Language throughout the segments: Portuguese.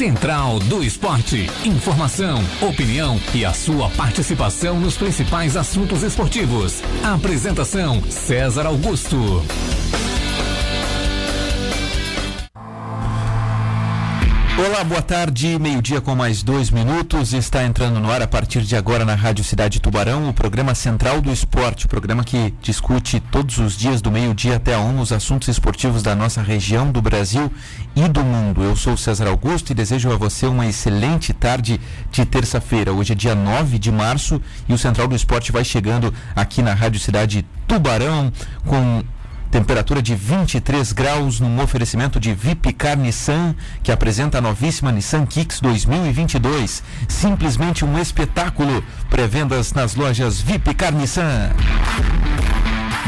Central do Esporte. Informação, opinião e a sua participação nos principais assuntos esportivos. Apresentação: César Augusto. Olá, boa tarde. Meio-dia com mais dois minutos. Está entrando no ar a partir de agora na Rádio Cidade Tubarão o programa Central do Esporte, o programa que discute todos os dias do meio-dia até a um os assuntos esportivos da nossa região, do Brasil e do mundo. Eu sou César Augusto e desejo a você uma excelente tarde de terça-feira. Hoje é dia 9 de março e o Central do Esporte vai chegando aqui na Rádio Cidade Tubarão com Temperatura de 23 graus num oferecimento de Vipcar Nissan, que apresenta a novíssima Nissan Kicks 2022. Simplesmente um espetáculo. Pré-vendas nas lojas Vipcar Nissan.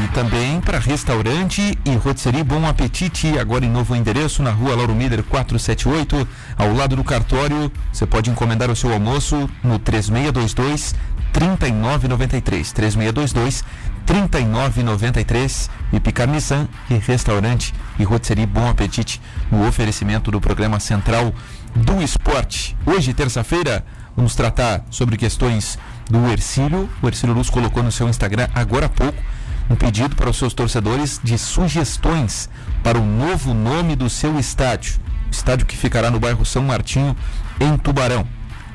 E também para restaurante e rotisserie Bom Apetite, agora em novo endereço na rua Lauro Mider 478, ao lado do cartório. Você pode encomendar o seu almoço no 3622 3993 3622 3993 e Picar Nissan e restaurante e rotisserie Bom Apetite no oferecimento do programa Central do Esporte. Hoje, terça-feira, vamos tratar sobre questões do Ercílio. O Ercílio Luz colocou no seu Instagram agora há pouco um pedido para os seus torcedores de sugestões para o novo nome do seu estádio. Estádio que ficará no bairro São Martinho, em Tubarão.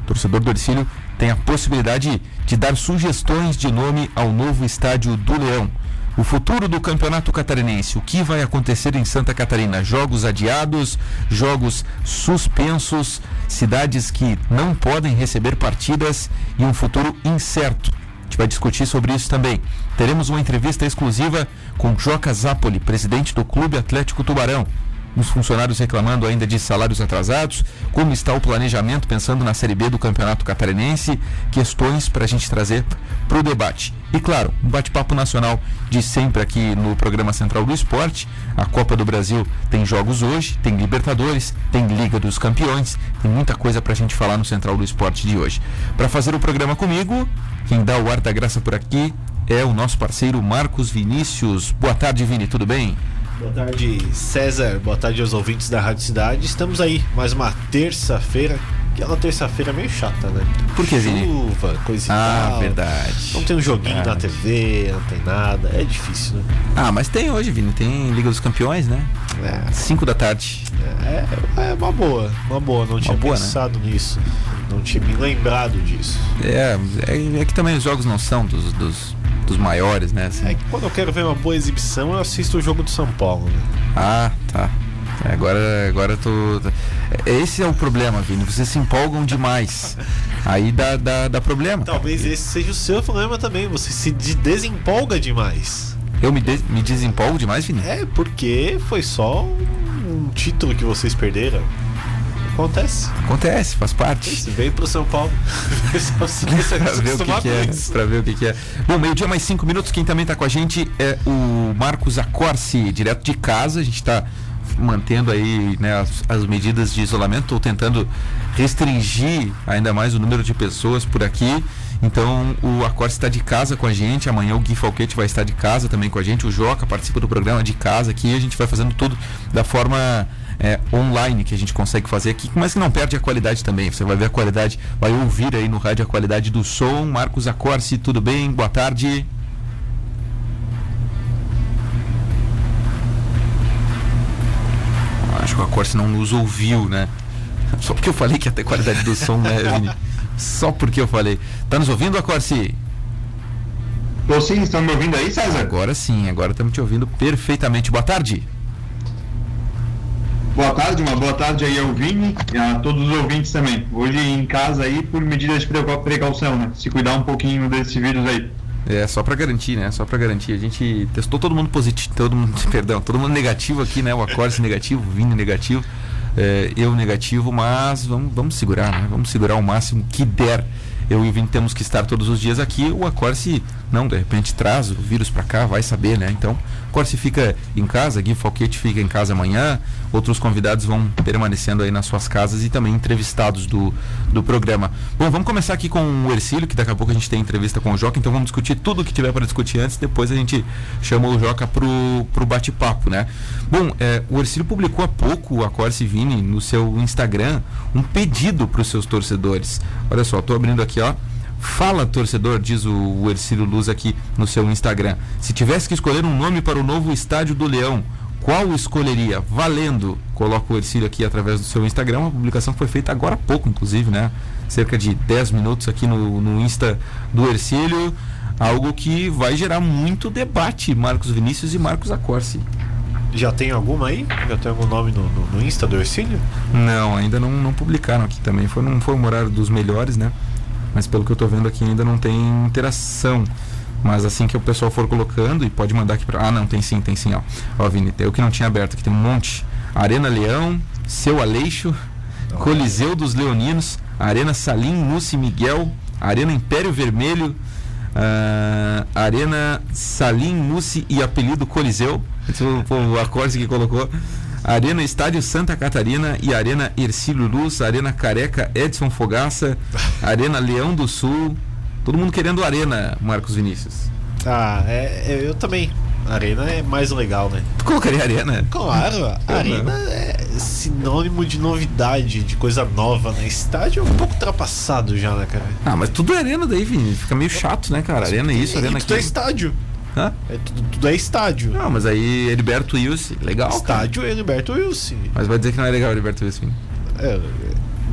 O torcedor do Ercílio tem a possibilidade de dar sugestões de nome ao novo estádio do Leão. O futuro do Campeonato Catarinense, o que vai acontecer em Santa Catarina? Jogos adiados, jogos suspensos, zapes que não podem receber partidas e um futuro incerto. A gente vai discutir sobre isso também. Teremos uma entrevista exclusiva com Joca Zapoli, presidente do Clube Atlético Tubarão os funcionários reclamando ainda de salários atrasados, como está o planejamento pensando na Série B do Campeonato Catarinense, questões para a gente trazer para o debate. E claro, um bate-papo nacional de sempre aqui no programa Central do Esporte. A Copa do Brasil tem jogos hoje, tem Libertadores, tem Liga dos Campeões, tem muita coisa para a gente falar no Central do Esporte de hoje. Para fazer o programa comigo, quem dá o ar da graça por aqui é o nosso parceiro Marcos Vinícius. Boa tarde, Vini, tudo bem? Boa tarde, César. Boa tarde aos ouvintes da Rádio Cidade. Estamos aí, mais uma terça-feira. Que é uma terça-feira meio chata, né? Por que, Vini? Chuva, coisa Ah, tal. verdade. Não tem um joguinho Ah. na TV, não tem nada. É difícil, né? Ah, mas tem hoje, Vini. Tem Liga dos Campeões, né? É, 5 da tarde. é, é uma boa, uma boa. Não tinha boa, né? pensado nisso. Não tinha me lembrado disso. É, é, é que também os jogos não são dos, dos, dos maiores, né? assim. É que quando eu quero ver uma boa exibição, eu assisto o jogo do São Paulo, né? Ah, tá. É, Agora, agora tô. Esse é o problema, Vini. Vocês se empolgam demais. Aí dá, dá, dá problema. Talvez esse seja o seu problema também. Você se de- desempolga demais. Eu me, des- me desempolgo demais, Vini? É, porque foi só um título que vocês perderam. Acontece. Acontece, faz parte. Você veio pro São Paulo. Pra ver o que, que é. isso. Pra ver o que, que é. Bom, meio-dia mais cinco minutos. Quem também tá com a gente é o Marcos Acorce, direto de casa. A gente tá mantendo aí né, as, as medidas de isolamento. Estou tentando restringir ainda mais o número de pessoas por aqui. Então o Acorce está de casa com a gente. Amanhã o Gui Falquete vai estar de casa também com a gente. O Joca participa do programa de casa aqui. A gente vai fazendo tudo da forma é, online que a gente consegue fazer aqui, mas que não perde a qualidade também. Você vai ver a qualidade, vai ouvir aí no rádio a qualidade do som. Marcos Acorce, tudo bem? Boa tarde. Acho que o Acorce não nos ouviu, né? Só porque eu falei que ia ter qualidade do som, né, Vini? Só porque eu falei. Tá nos ouvindo, Acorce? Tô sim, estão me ouvindo aí, César? Agora sim, agora estamos te ouvindo perfeitamente. Boa tarde. Boa tarde, uma boa tarde aí ao Vini e a todos os ouvintes também. Hoje em casa aí por medidas de precau- precaução, né? Se cuidar um pouquinho desse vírus aí. É, só pra garantir, né? Só pra garantir. A gente testou todo mundo positivo, todo mundo, perdão, todo mundo negativo aqui, né? O Acorce negativo, o Vini negativo, é, eu negativo, mas vamos, vamos segurar, né? Vamos segurar o máximo que der. eu e o Vini temos que estar todos os dias aqui, o Acorce não, de repente traz o vírus para cá, vai saber, né? Então, Acorce fica em casa, Gui Falquete fica em casa amanhã, outros convidados vão permanecendo aí nas suas casas e também entrevistados do, do programa. Bom, vamos começar aqui com o Ercílio, que daqui a pouco a gente tem entrevista com o Joca, então vamos discutir tudo o que tiver para discutir antes, depois a gente chama o Joca pro, pro bate-papo, né? Bom, é, o Ercílio publicou há pouco, o Acorce Vini, no seu Instagram, um pedido para os seus torcedores. Olha só, estou abrindo aqui, ó. Fala, torcedor, diz o Ercílio Luz aqui no seu Instagram. Se tivesse que escolher um nome para o novo estádio do Leão, qual escolheria? Valendo! Coloca o Ercílio aqui através do seu Instagram. Uma publicação que foi feita agora há pouco, inclusive, né? Cerca de 10 minutos aqui no, no Insta do Ercílio. Algo que vai gerar muito debate, Marcos Vinícius e Marcos Acorce. Já tem alguma aí? Já tem algum nome no, no, no Insta do Ercílio? Não, ainda não, não publicaram aqui também. Foi, não foi um horário dos melhores, né? Mas pelo que eu estou vendo aqui ainda não tem interação. Mas assim que o pessoal for colocando e pode mandar aqui para. Ah, não, tem sim, tem sim, ó. Ó, Vini, o que não tinha aberto aqui, tem um monte. Arena Leão, Seu Aleixo, Coliseu dos Leoninos, Arena Salim, Mussi Miguel, Arena Império Vermelho, uh, Arena Salim, Mussi e apelido Coliseu. Esse foi o acorde que colocou. Arena Estádio Santa Catarina e Arena Ercílio Luz, Arena Careca Edson Fogaça, Arena Leão do Sul. Todo mundo querendo Arena, Marcos Vinícius. Ah, é, é eu também. Arena é mais legal, né? Tu colocaria Arena? Claro, Arena é sinônimo de novidade, de coisa nova, né? Estádio é um pouco ultrapassado já, né, cara? Ah, mas tudo é Arena daí, Vini. Fica meio chato, né, cara? Arena é isso, Arena tudo aquilo. é estádio. Hã? É, tudo, tudo é estádio. Não, mas aí Heriberto Wilson, legal. estádio é Heriberto Wilson. Mas vai dizer que não é legal Heriberto Wilson. É,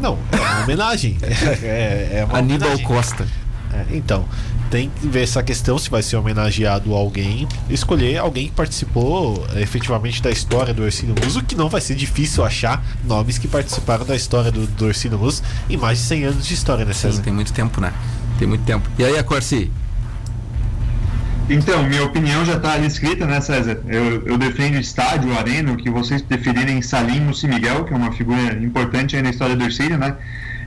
não, é uma homenagem. é, é uma Aníbal homenagem. Costa. É, então, tem que ver essa questão se vai ser homenageado alguém, escolher alguém que participou é, efetivamente da história do Orcínio Luz, o que não vai ser difícil achar nomes que participaram da história do, do Orcínio Luz em mais de 100 anos de história, né, Sim, César? tem muito tempo, né? Tem muito tempo. E aí, Acorce? Então, minha opinião já está ali escrita, né, César? Eu, eu defendo estádio, arena, o que vocês preferirem, Salim Mussi Miguel, que é uma figura importante aí na história do Ercílio, né?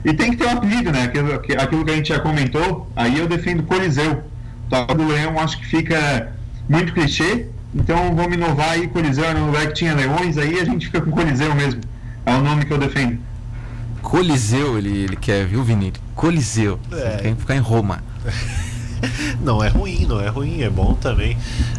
E tem que ter um apelido, né? Aquilo, aquilo que a gente já comentou, aí eu defendo Coliseu. O do Leão acho que fica muito clichê, então vamos inovar aí, Coliseu era um lugar que tinha leões, aí a gente fica com Coliseu mesmo. É o nome que eu defendo. Coliseu, ele, ele quer, viu, Vini? Coliseu. É. Ele quer ficar em Roma. Não é ruim, não é ruim, é bom também.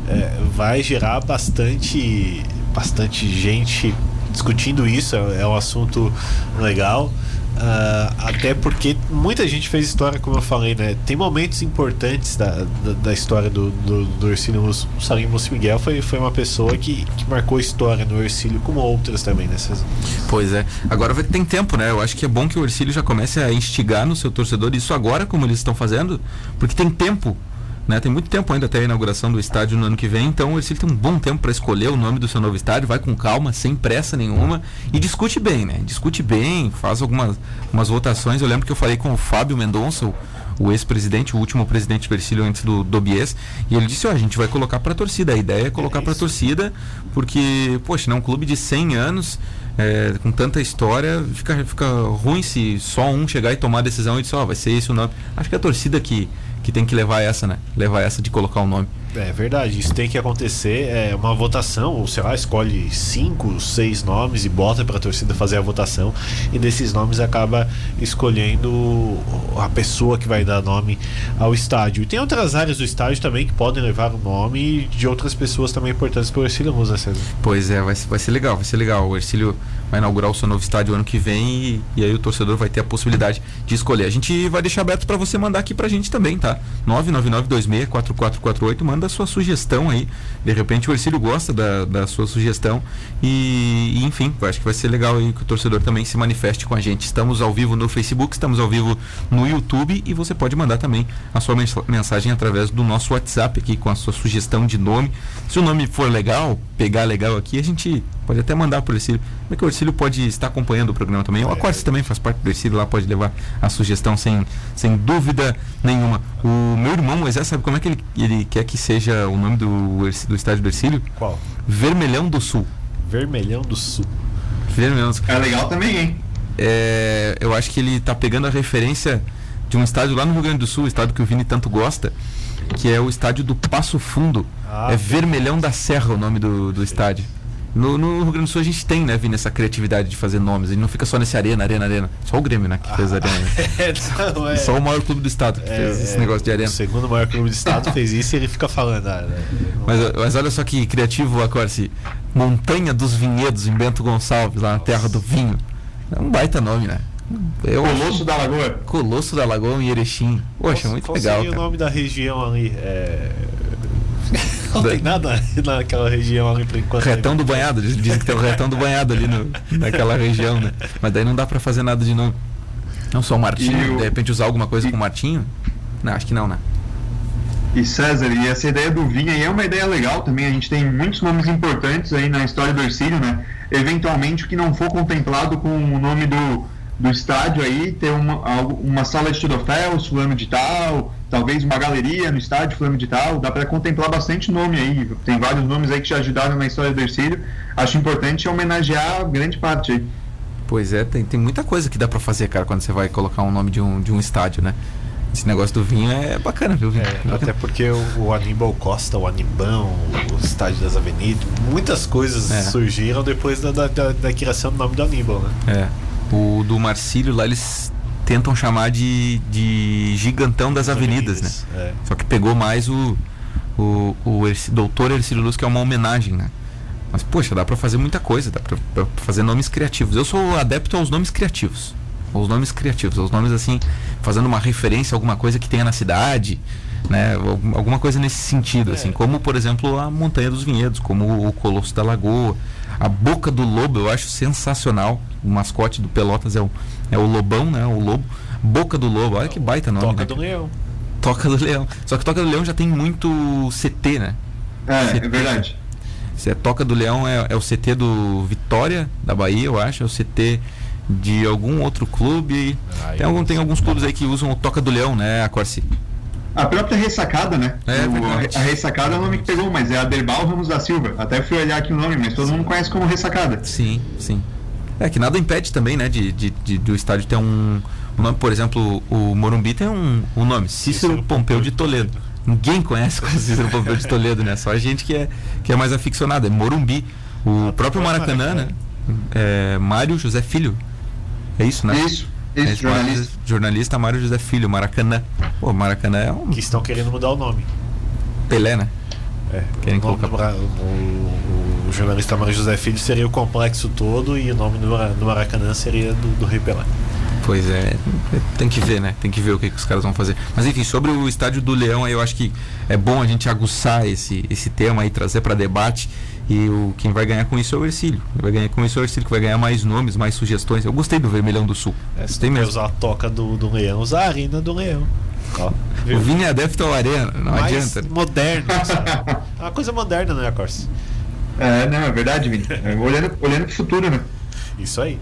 É, vai gerar bastante, bastante gente discutindo isso, é, é um assunto legal. Ah, até porque muita gente fez história, como eu falei, né? Tem momentos importantes da, da, da história do, do, do Ercílio Mus- Salim Miguel. Foi, foi uma pessoa que, que marcou história no Ercílio, como outras também, né? Pois é. Agora vai, tem tempo, né? Eu acho que é bom que o Ercílio já comece a instigar no seu torcedor isso agora, como eles estão fazendo, porque tem tempo. Né? Tem muito tempo ainda até a inauguração do estádio no ano que vem, então o Ercílio tem um bom tempo para escolher o nome do seu novo estádio, vai com calma, sem pressa nenhuma e discute bem, né? Discute bem, faz algumas umas votações. Eu lembro que eu falei com o Fábio Mendonça, o, ex-presidente, o último presidente do Ercílio antes do, do Bies, e ele disse: Ó, a gente vai colocar para a torcida. A ideia é colocar É para a torcida, porque, poxa, não é um clube de 100 anos. é, com tanta história, fica, fica ruim se só um chegar e tomar a decisão e dizer, ó, vai ser esse o nome. Acho que a torcida que, que tem que levar essa, né? Levar essa de colocar o nome. É verdade, isso tem que acontecer. É uma votação, ou sei lá, escolhe cinco, seis nomes e bota pra torcida fazer a votação. E desses nomes acaba escolhendo a pessoa que vai dar nome ao estádio. E tem outras áreas do estádio também que podem levar o nome de outras pessoas também importantes para o Ercílio né, César? Pois é, vai, vai ser legal, vai ser legal. O Ercílio vai inaugurar o seu novo estádio ano que vem e, e aí o torcedor vai ter a possibilidade de escolher. A gente vai deixar aberto para você mandar aqui pra gente também, tá? 999264448, manda a sua sugestão aí. De repente o Ercílio gosta da, da sua sugestão e, enfim, acho que vai ser legal aí que o torcedor também se manifeste com a gente. Estamos ao vivo no Facebook, estamos ao vivo no YouTube e você pode mandar também a sua mens- mensagem através do nosso WhatsApp aqui com a sua sugestão de nome. Se o nome for legal, pegar legal aqui, a gente pode até mandar pro Ercílio. Como é que o Ercílio pode estar acompanhando o programa também? O Acortes também faz parte do Ercílio, lá pode levar a sugestão sem, sem dúvida nenhuma. O meu irmão Moisés, sabe como é que ele, ele quer que seja o nome do, do estádio do Ercílio? Qual? Vermelhão do Sul. Vermelhão do Sul. Vermelhão do Sul. É legal também, hein? É, eu acho que ele tá pegando a referência de um estádio lá no Rio Grande do Sul, estádio que o Vini tanto gosta, que é o estádio do Passo Fundo. Ah, é sim. Vermelhão da Serra o nome do, do estádio. No, no Rio Grande do Sul a gente tem, né, Vini, essa criatividade de fazer nomes. A gente não fica só nesse arena, arena, arena. Só o Grêmio, né, que fez arena. É, não, é. Só o maior clube do estado que fez esse é, negócio de arena. O segundo maior clube do estado fez isso e ele fica falando. Ah, né, Mas, mas olha só que criativo, Acorce. Montanha dos Vinhedos em Bento Gonçalves, lá na terra do vinho. É um baita nome, né? É o Colosso da Lagoa. Colosso da Lagoa em Erechim. Poxa, Qual- muito qual legal. cara. o nome da região ali? É... Não tem nada naquela região ali por enquanto. Retão do banhado, diz- dizem que tem o retão do banhado ali no, naquela região, né? Mas daí não dá pra fazer nada de novo. Não só o Martinho, de repente usar alguma coisa e- com o Martinho? Não, acho que não, né? E César, e essa ideia do vinho aí é uma ideia legal também. A gente tem muitos nomes importantes aí na história do Ercílio, né? Eventualmente, o que não for contemplado com o nome do, do estádio aí, ter uma, uma sala de troféus, fulano de tal, talvez uma galeria no estádio, fulano de tal. Dá para contemplar bastante nome aí. Tem vários nomes aí que já ajudaram na história do Ercílio. Acho importante homenagear grande parte aí. Pois é, tem, tem muita coisa que dá pra fazer, cara, quando você vai colocar um nome de um, de um estádio, né? Esse negócio do vinho é bacana, viu, Vinho? É, Bacana. até porque o, o Aníbal Costa, o Animbão, o Estádio das Avenidas, muitas coisas É. surgiram depois da, da, da- da criação do nome do Aníbal, né? É. O do Marcílio lá eles tentam chamar de, de gigantão das avenidas, né? É. Só que pegou mais o, o, o Erci- doutor Ercílio Luz, que é uma homenagem, né? Mas, poxa, dá pra fazer muita coisa, dá pra, pra fazer nomes criativos. Eu sou adepto aos nomes criativos. Aos nomes criativos, aos nomes assim, fazendo uma referência a alguma coisa que tenha na cidade, né? Algum- Alguma coisa nesse sentido, É. assim, como por exemplo a Montanha dos Vinhedos, como o Colosso da Lagoa, a Boca do Lobo, eu acho sensacional. O mascote do Pelotas é o, é o Lobão, né? O Lobo. Boca do Lobo, olha que baita nome, Toca né? do Leão. Toca do Leão. Só que Toca do Leão já tem muito CT, né? É, é verdade. Se é Toca do Leão é, é o CT do Vitória, da Bahia, eu acho. É o CT de algum outro clube. Ah, tem, algum, tem alguns clubes aí que usam o Toca do Leão, né, a Corsi? A própria ressacada, né? É, O- verdade. a ressacada é o nome que pegou, mas é Aderbal Ramos da Silva. Até fui olhar aqui o nome, mas todo mundo conhece como ressacada. Sim, sim. É que nada impede também, né, de, de, de- do estádio ter um, um nome, por exemplo, o Morumbi tem um, um nome, Cícero, Cícero Pompeu de Toledo. Ninguém conhece como Cícero Pompeu de Toledo, né? Só a gente que é, que é mais aficionado. É Morumbi. O próprio Maracanã, né? É Mário José Filho. É isso, né? Isso, É, jornalista. Jornalista Mário José Filho, Maracanã. Pô, Maracanã é um Que estão querendo mudar o nome. Pelé, né? É, Querem o, nome colocar- do o, o jornalista Mário José Filho seria o complexo todo e o nome do, do Maracanã seria do, do Rei Pelé. Pois é, tem que ver, né? Tem que ver o que, que os caras vão fazer. Mas enfim, sobre o estádio do Leão, aí eu acho que é bom a gente aguçar esse, esse tema e trazer para debate. E o, quem vai ganhar com isso é o Ercílio. Quem vai ganhar com isso é o Ercílio, que vai ganhar mais nomes, mais sugestões. Eu gostei do Vermelhão do Sul. É, se quer mesmo. usar a toca do, do leão, usar a arena do leão. Ó, viu? O Vini é adepto ao Arena, não Mais adianta. moderno, sabe? É uma coisa moderna, né, Corsi? É, não, é verdade, Vini. É, olhando, olhando pro futuro, né? Isso aí.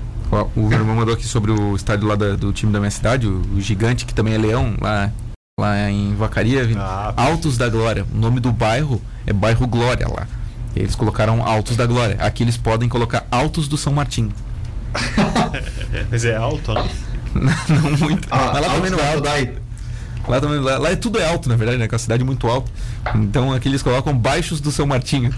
O meu irmão mandou aqui sobre o estádio lá da- do time da minha cidade, o, o Gigante, que também é Leão, lá, lá em Vacaria. Ah, Altos da Glória. O nome do bairro é bairro Glória lá. Eles colocaram Altos da Glória. Aqui eles podem colocar Altos do São Martim. Mas é alto, né? não muito. Ah, Mas lá também não é alto. Lá, também, lá, lá é tudo é alto, na verdade, né? Que é uma cidade muito alta. Então aqui eles colocam baixos do São Martinho.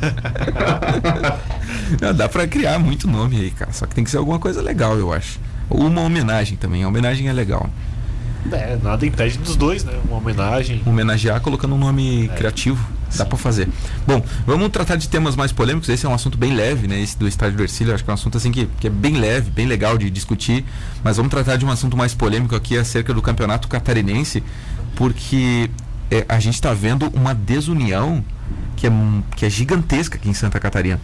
Não, dá pra criar muito nome aí, cara. Só que tem que ser alguma coisa legal, eu acho. Ou uma homenagem também. A homenagem é legal. É, nada impede dos dois, né? Uma homenagem. Homenagear colocando um nome É. criativo. Dá pra fazer. Bom, vamos tratar de temas mais polêmicos. Esse é um assunto bem leve, né? Esse do estádio do Ercílio. Acho que é um assunto assim que, que é bem leve, bem legal de discutir. Mas vamos tratar de um assunto mais polêmico aqui acerca do campeonato catarinense, porque é, a gente está vendo uma desunião que é, que é gigantesca aqui em Santa Catarina.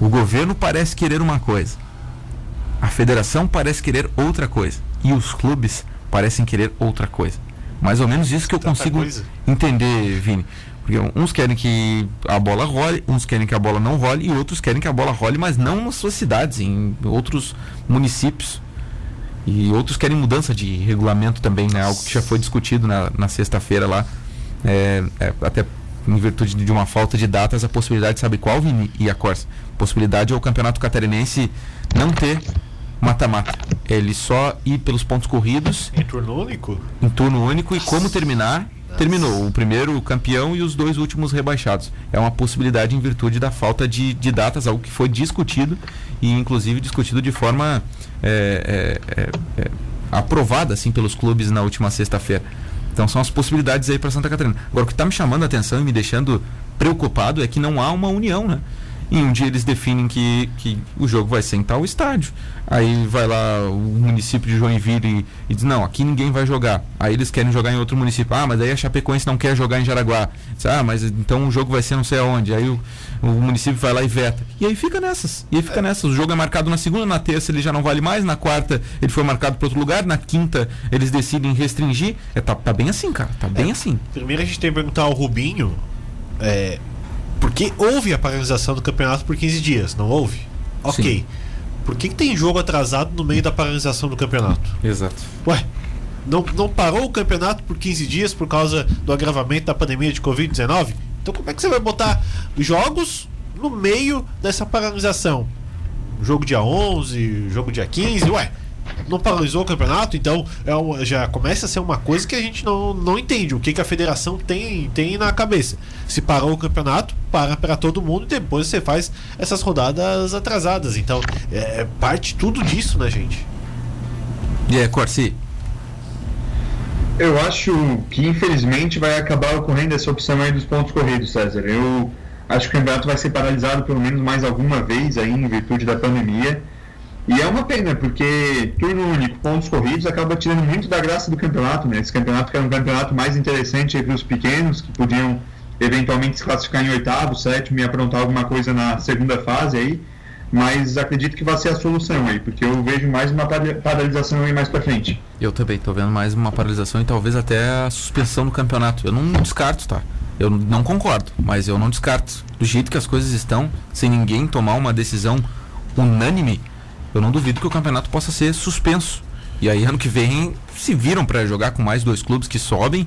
O governo parece querer uma coisa, a federação parece querer outra coisa e os clubes parecem querer outra coisa. Mais ou menos isso que eu consigo coisa. entender, Vini. Porque uns querem que a bola role, uns querem que a bola não role e outros querem que a bola role, mas não nas suas cidades, em outros municípios. E outros querem mudança de regulamento também, né? Algo que já foi discutido na, na sexta-feira lá. É, é, até em virtude de uma falta de datas, a possibilidade, sabe qual, Vini e a Corsa? Possibilidade é o campeonato catarinense não ter mata-mata. ele só ir pelos pontos corridos. Em turno único? Em turno único e como terminar. Terminou o primeiro campeão e os dois últimos rebaixados. É uma possibilidade em virtude da falta de, de datas, algo que foi discutido e inclusive discutido de forma é, é, é, é aprovada assim pelos clubes na última sexta-feira. Então são as possibilidades aí para Santa Catarina. Agora o que está me chamando a atenção e me deixando preocupado é que não há uma união, né? E um dia eles definem que, que o jogo vai ser em tal estádio. Aí vai lá o município de Joinville e, e, diz, não, aqui ninguém vai jogar. Aí eles querem jogar em outro município. Ah, mas aí a Chapecoense não quer jogar em Jaraguá. Diz, ah, mas então o jogo vai ser não sei aonde. Aí o, o município vai lá e veta. E aí fica nessas. E aí fica nessas. O jogo é marcado na segunda, na terça ele já não vale mais, na quarta ele foi marcado para outro lugar, na quinta eles decidem restringir. É, tá, tá bem assim, cara. Tá bem é, assim. Primeiro a gente tem que perguntar ao Rubinho. É, porque houve a paralisação do campeonato por 15 dias, não houve? Ok. Sim. Por que, que, tem jogo atrasado no meio da paralisação do campeonato? Exato. Ué, não, não parou o campeonato por 15 dias por causa do agravamento da pandemia de Covid-19? Então como é que você vai botar jogos no meio dessa paralisação? Jogo dia 11, jogo dia 15, ué, não paralisou o campeonato, então é um, já começa a ser uma coisa que a gente não, não entende. O que, que a federação tem, tem na cabeça. Se parou o campeonato, para para todo mundo e depois você faz essas rodadas atrasadas. Então, é parte tudo disso, né, gente? E é, Corsi? Eu acho que infelizmente vai acabar ocorrendo essa opção aí dos pontos corridos, César. Eu acho que o campeonato vai ser paralisado pelo menos mais alguma vez aí em virtude da pandemia. E é uma pena, porque turno único, pontos corridos, acaba tirando muito da graça do campeonato, né? Esse campeonato que era um campeonato mais interessante entre os pequenos, que podiam eventualmente se classificar em oitavo, sétimo e aprontar alguma coisa na segunda fase aí. Mas acredito que vai ser a solução aí, porque eu vejo mais uma paralisação aí mais para frente. Eu também estou vendo mais uma paralisação e talvez até a suspensão do campeonato. Eu não descarto, tá? Eu não concordo, mas eu não descarto. Do jeito que as coisas estão, sem ninguém tomar uma decisão unânime, eu não duvido que o campeonato possa ser suspenso. E aí ano que vem se viram para jogar com mais dois clubes que sobem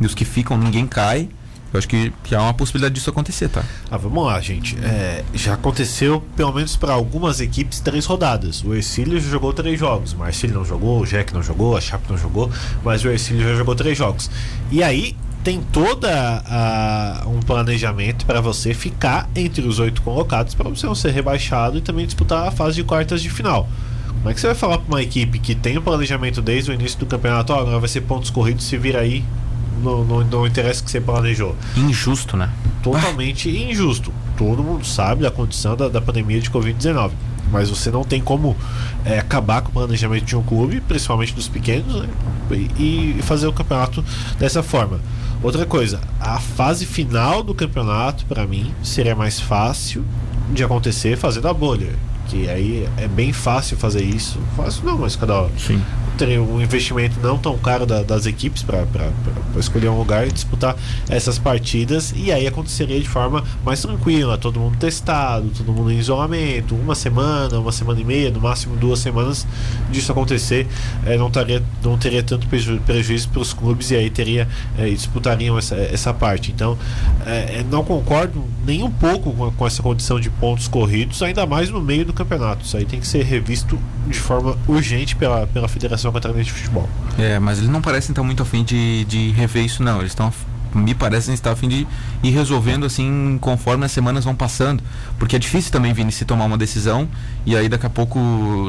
e os que ficam ninguém cai. Eu acho que, que há uma possibilidade disso acontecer, tá? Ah, vamos lá, gente. É, já aconteceu, pelo menos para algumas equipes, três rodadas. O Ercílio já jogou três jogos. O Marcílio não jogou, o Jack não jogou, a Chape não jogou, mas o Ercílio já jogou três jogos. E aí tem toda a, um planejamento para você ficar entre os oito colocados para você não ser rebaixado e também disputar a fase de quartas de final. Como é que você vai falar para uma equipe que tem o um planejamento desde o início do campeonato, ó, oh, agora vai ser pontos corridos, se vira aí, não, não, não interessa o que você planejou. Injusto, né? Totalmente injusto. Todo mundo sabe da condição da, da pandemia de Covid-19 mas você não tem como é, acabar com o planejamento de um clube, principalmente dos pequenos, né? e, e, fazer o campeonato dessa forma. Outra coisa, a fase final do campeonato, para mim, seria mais fácil de acontecer fazendo a bolha. Que aí é bem fácil fazer isso. Fácil não, mas cada Sim teria um investimento não tão caro da, das equipes para escolher um lugar e disputar essas partidas e aí aconteceria de forma mais tranquila, todo mundo testado, todo mundo em isolamento, uma semana, uma semana e meia, no máximo duas semanas disso acontecer, é, não, taria, não teria tanto preju prejuízo para os clubes e aí teria é, disputariam essa, essa parte. Então, é, não concordo nem um pouco com, com essa condição de pontos corridos, ainda mais no meio do campeonato. Isso aí tem que ser revisto de forma urgente pela, pela Federação Catarinense de Futebol. É, mas eles não parecem estar muito afim de, de rever isso, não. Eles estão me parecem estar a fim de ir resolvendo assim conforme as semanas vão passando. Porque é difícil também, Vini, se tomar uma decisão e aí daqui a pouco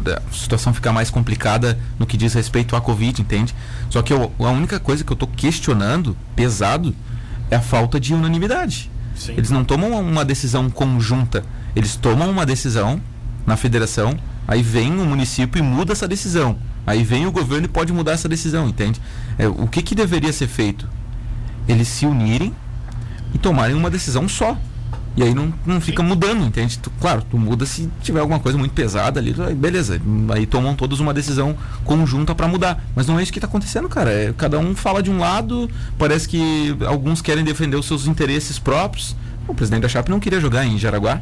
a situação ficar mais complicada no que diz respeito à Covid, entende? Só que eu, a única coisa que eu estou questionando, pesado, é a falta de unanimidade. Sim. Eles não tomam uma decisão conjunta, eles tomam uma decisão na federação, aí vem o município e muda essa decisão. Aí vem o governo e pode mudar essa decisão, entende? É, o que, que deveria ser feito? Eles se unirem e tomarem uma decisão só. E aí não, não fica mudando, entende? Tu, claro, tu muda se tiver alguma coisa muito pesada ali, beleza. Aí tomam todos uma decisão conjunta para mudar. Mas não é isso que está acontecendo, cara. É, cada um fala de um lado, parece que alguns querem defender os seus interesses próprios. O presidente da Chape não queria jogar em Jaraguá.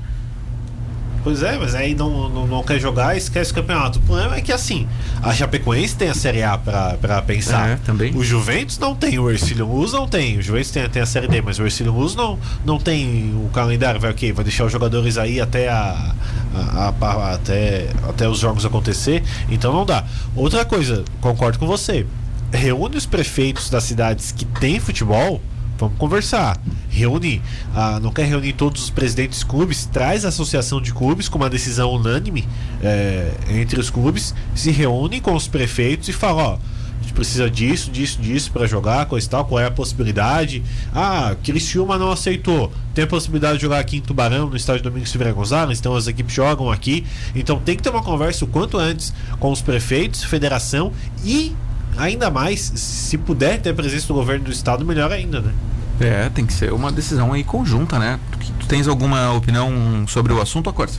Pois é, mas aí não, não, não, quer jogar esquece o campeonato. O problema é que assim, a Chapecoense tem a Série A pra, pra pensar. É, também. O Juventus não tem, o Ercílio Luz não tem. O Juventus tem, tem a Série D, mas o Ercílio Luz não, não tem o calendário. Vai o quê? Vai deixar os jogadores aí até, a, a, a, até, até os jogos acontecer. Então não dá. Outra coisa, concordo com você. Reúne os prefeitos das cidades que tem futebol Vamos conversar. Reúne, ah, não quer reunir todos os presidentes clubes, traz a associação de clubes com uma decisão unânime é, entre os clubes, se reúne com os prefeitos e fala, ó, a gente precisa disso, disso, disso para jogar, coisa e tal, qual é a possibilidade? Ah, Criciúma não aceitou. Tem a possibilidade de jogar aqui em Tubarão, no estádio Domingos Silveira Gonzalez, então as equipes jogam aqui. Então tem que ter uma conversa o quanto antes com os prefeitos, federação e ainda mais, se puder ter a presença do governo do estado, melhor ainda, né? É, tem que ser uma decisão aí conjunta, né? Tu, tu tens alguma opinião sobre o assunto, Acorda?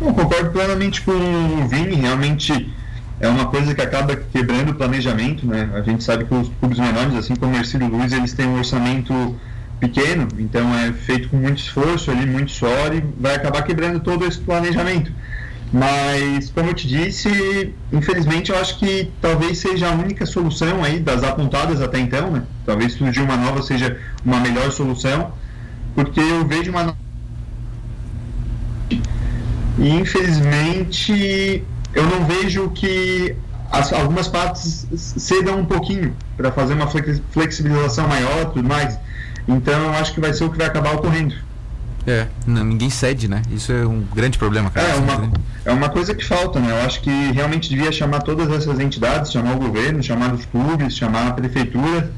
Eu concordo plenamente com o Vini, realmente é uma coisa que acaba quebrando o planejamento, né? A gente sabe que os clubes menores, assim como o Ercílio Luiz, eles têm um orçamento pequeno, então é feito com muito esforço ali, muito suor e vai acabar quebrando todo esse planejamento. Mas, como eu te disse, infelizmente eu acho que talvez seja a única solução aí das apontadas até então, né? Talvez surgir uma nova seja uma melhor solução, porque eu vejo uma. E infelizmente eu não vejo que as, algumas partes cedam um pouquinho para fazer uma flexibilização maior e tudo mais. Então eu acho que vai ser o que vai acabar ocorrendo. É, ninguém cede, né? Isso é um grande problema, cara. É uma, é uma coisa que falta, né? Eu acho que realmente devia chamar todas essas entidades, chamar o governo, chamar os clubes, chamar a prefeitura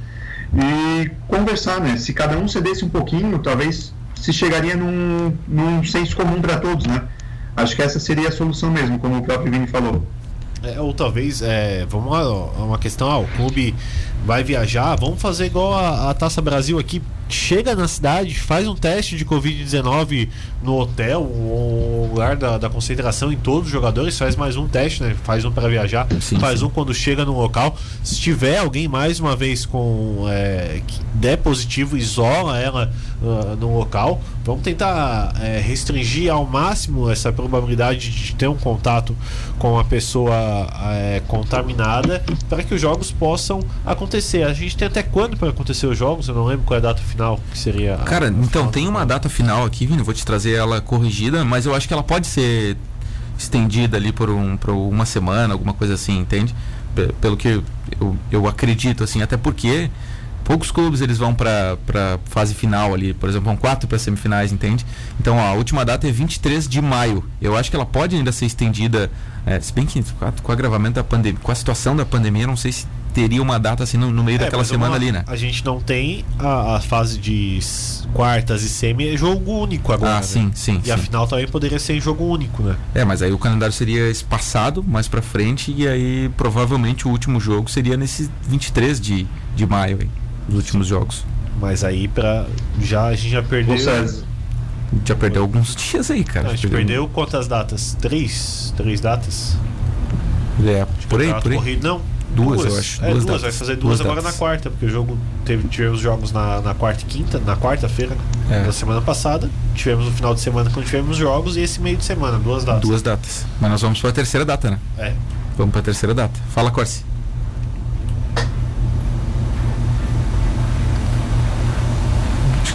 e conversar, né? Se cada um cedesse um pouquinho, talvez se chegaria num, num senso comum para todos, né? Acho que essa seria a solução mesmo, como o próprio Vini falou. É, ou talvez, é, vamos lá, uma questão, ah, o clube vai viajar, vamos fazer igual a, a Taça Brasil aqui, chega na cidade, faz um teste de Covid-19 no hotel, ou lugar da, da, concentração em todos os jogadores, faz mais um teste, né? Faz um para viajar, sim, faz sim. um quando chega no local. Se tiver alguém mais uma vez com é, que der positivo, isola ela uh, no local. Vamos tentar é, restringir ao máximo essa probabilidade de ter um contato com a pessoa é, contaminada para que os jogos possam acontecer. A gente tem até quando para acontecer os jogos? Eu não lembro qual é a data final que seria. Cara, então tem uma data final aqui, Vini, vou te trazer ela corrigida, mas eu acho que ela pode ser estendida ali por, um, por uma semana, alguma coisa assim, entende? Pelo que eu, eu acredito, assim, até porque poucos clubes eles vão para fase final ali, por exemplo, vão quatro para semifinais, entende? Então ó, a última data é 23 de maio. Eu acho que ela pode ainda ser estendida, é, se bem que com o agravamento da pandemia, com a situação da pandemia, não sei se teria uma data assim no, no meio é, daquela semana ali, né? A gente não tem a, a, fase de quartas e semi é jogo único agora. Ah, né? sim, sim. E sim. a final também poderia ser em jogo único, né? É, mas aí o calendário seria espaçado mais para frente e aí provavelmente o último jogo seria nesse 23 de, de maio, hein, os últimos jogos. Mas aí para já a gente já perdeu. Já perdeu alguns dias aí, cara. Não, a gente perdeu, perdeu quantas datas? Três? Três datas? É, por aí, por aí. Corrido, não, Duas, duas, eu acho. É, duas, duas vai fazer duas, duas agora datas. na quarta, porque o jogo teve, tivemos jogos na, na quarta e quinta, na quarta-feira é. da semana passada. Tivemos no final de semana quando tivemos jogos e esse meio de semana, duas datas. Duas datas. Mas nós vamos para a terceira data, né? É. Vamos para a terceira data. Fala, Corsi.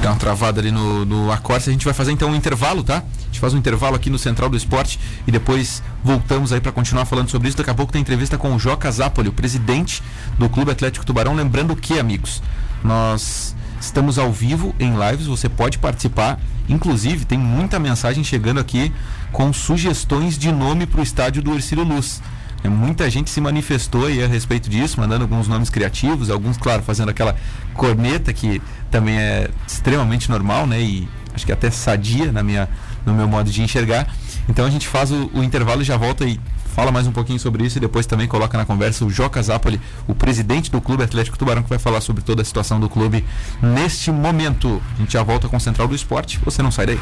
Dá uma travada ali no, no Acorce. A gente vai fazer então um intervalo, tá? gente faz um intervalo aqui no Central do Esporte e depois voltamos aí para continuar falando sobre isso. Daqui a pouco tem entrevista com o Joca Zapoli, o presidente do Clube Atlético Tubarão. Lembrando que, amigos, nós estamos ao vivo em lives, você pode participar. Inclusive, tem muita mensagem chegando aqui com sugestões de nome para o estádio do Ercílio Luz. É, muita gente se manifestou aí a respeito disso, mandando alguns nomes criativos, alguns, claro, fazendo aquela corneta que também é extremamente normal, né? E acho que até sadia na minha no meu modo de enxergar. Então a gente faz o, o intervalo e já volta e fala mais um pouquinho sobre isso e depois também coloca na conversa o Joca Zapoli, o presidente do Clube Atlético Tubarão, que vai falar sobre toda a situação do clube neste momento. A gente já volta com o Central do Esporte, você não sai daí.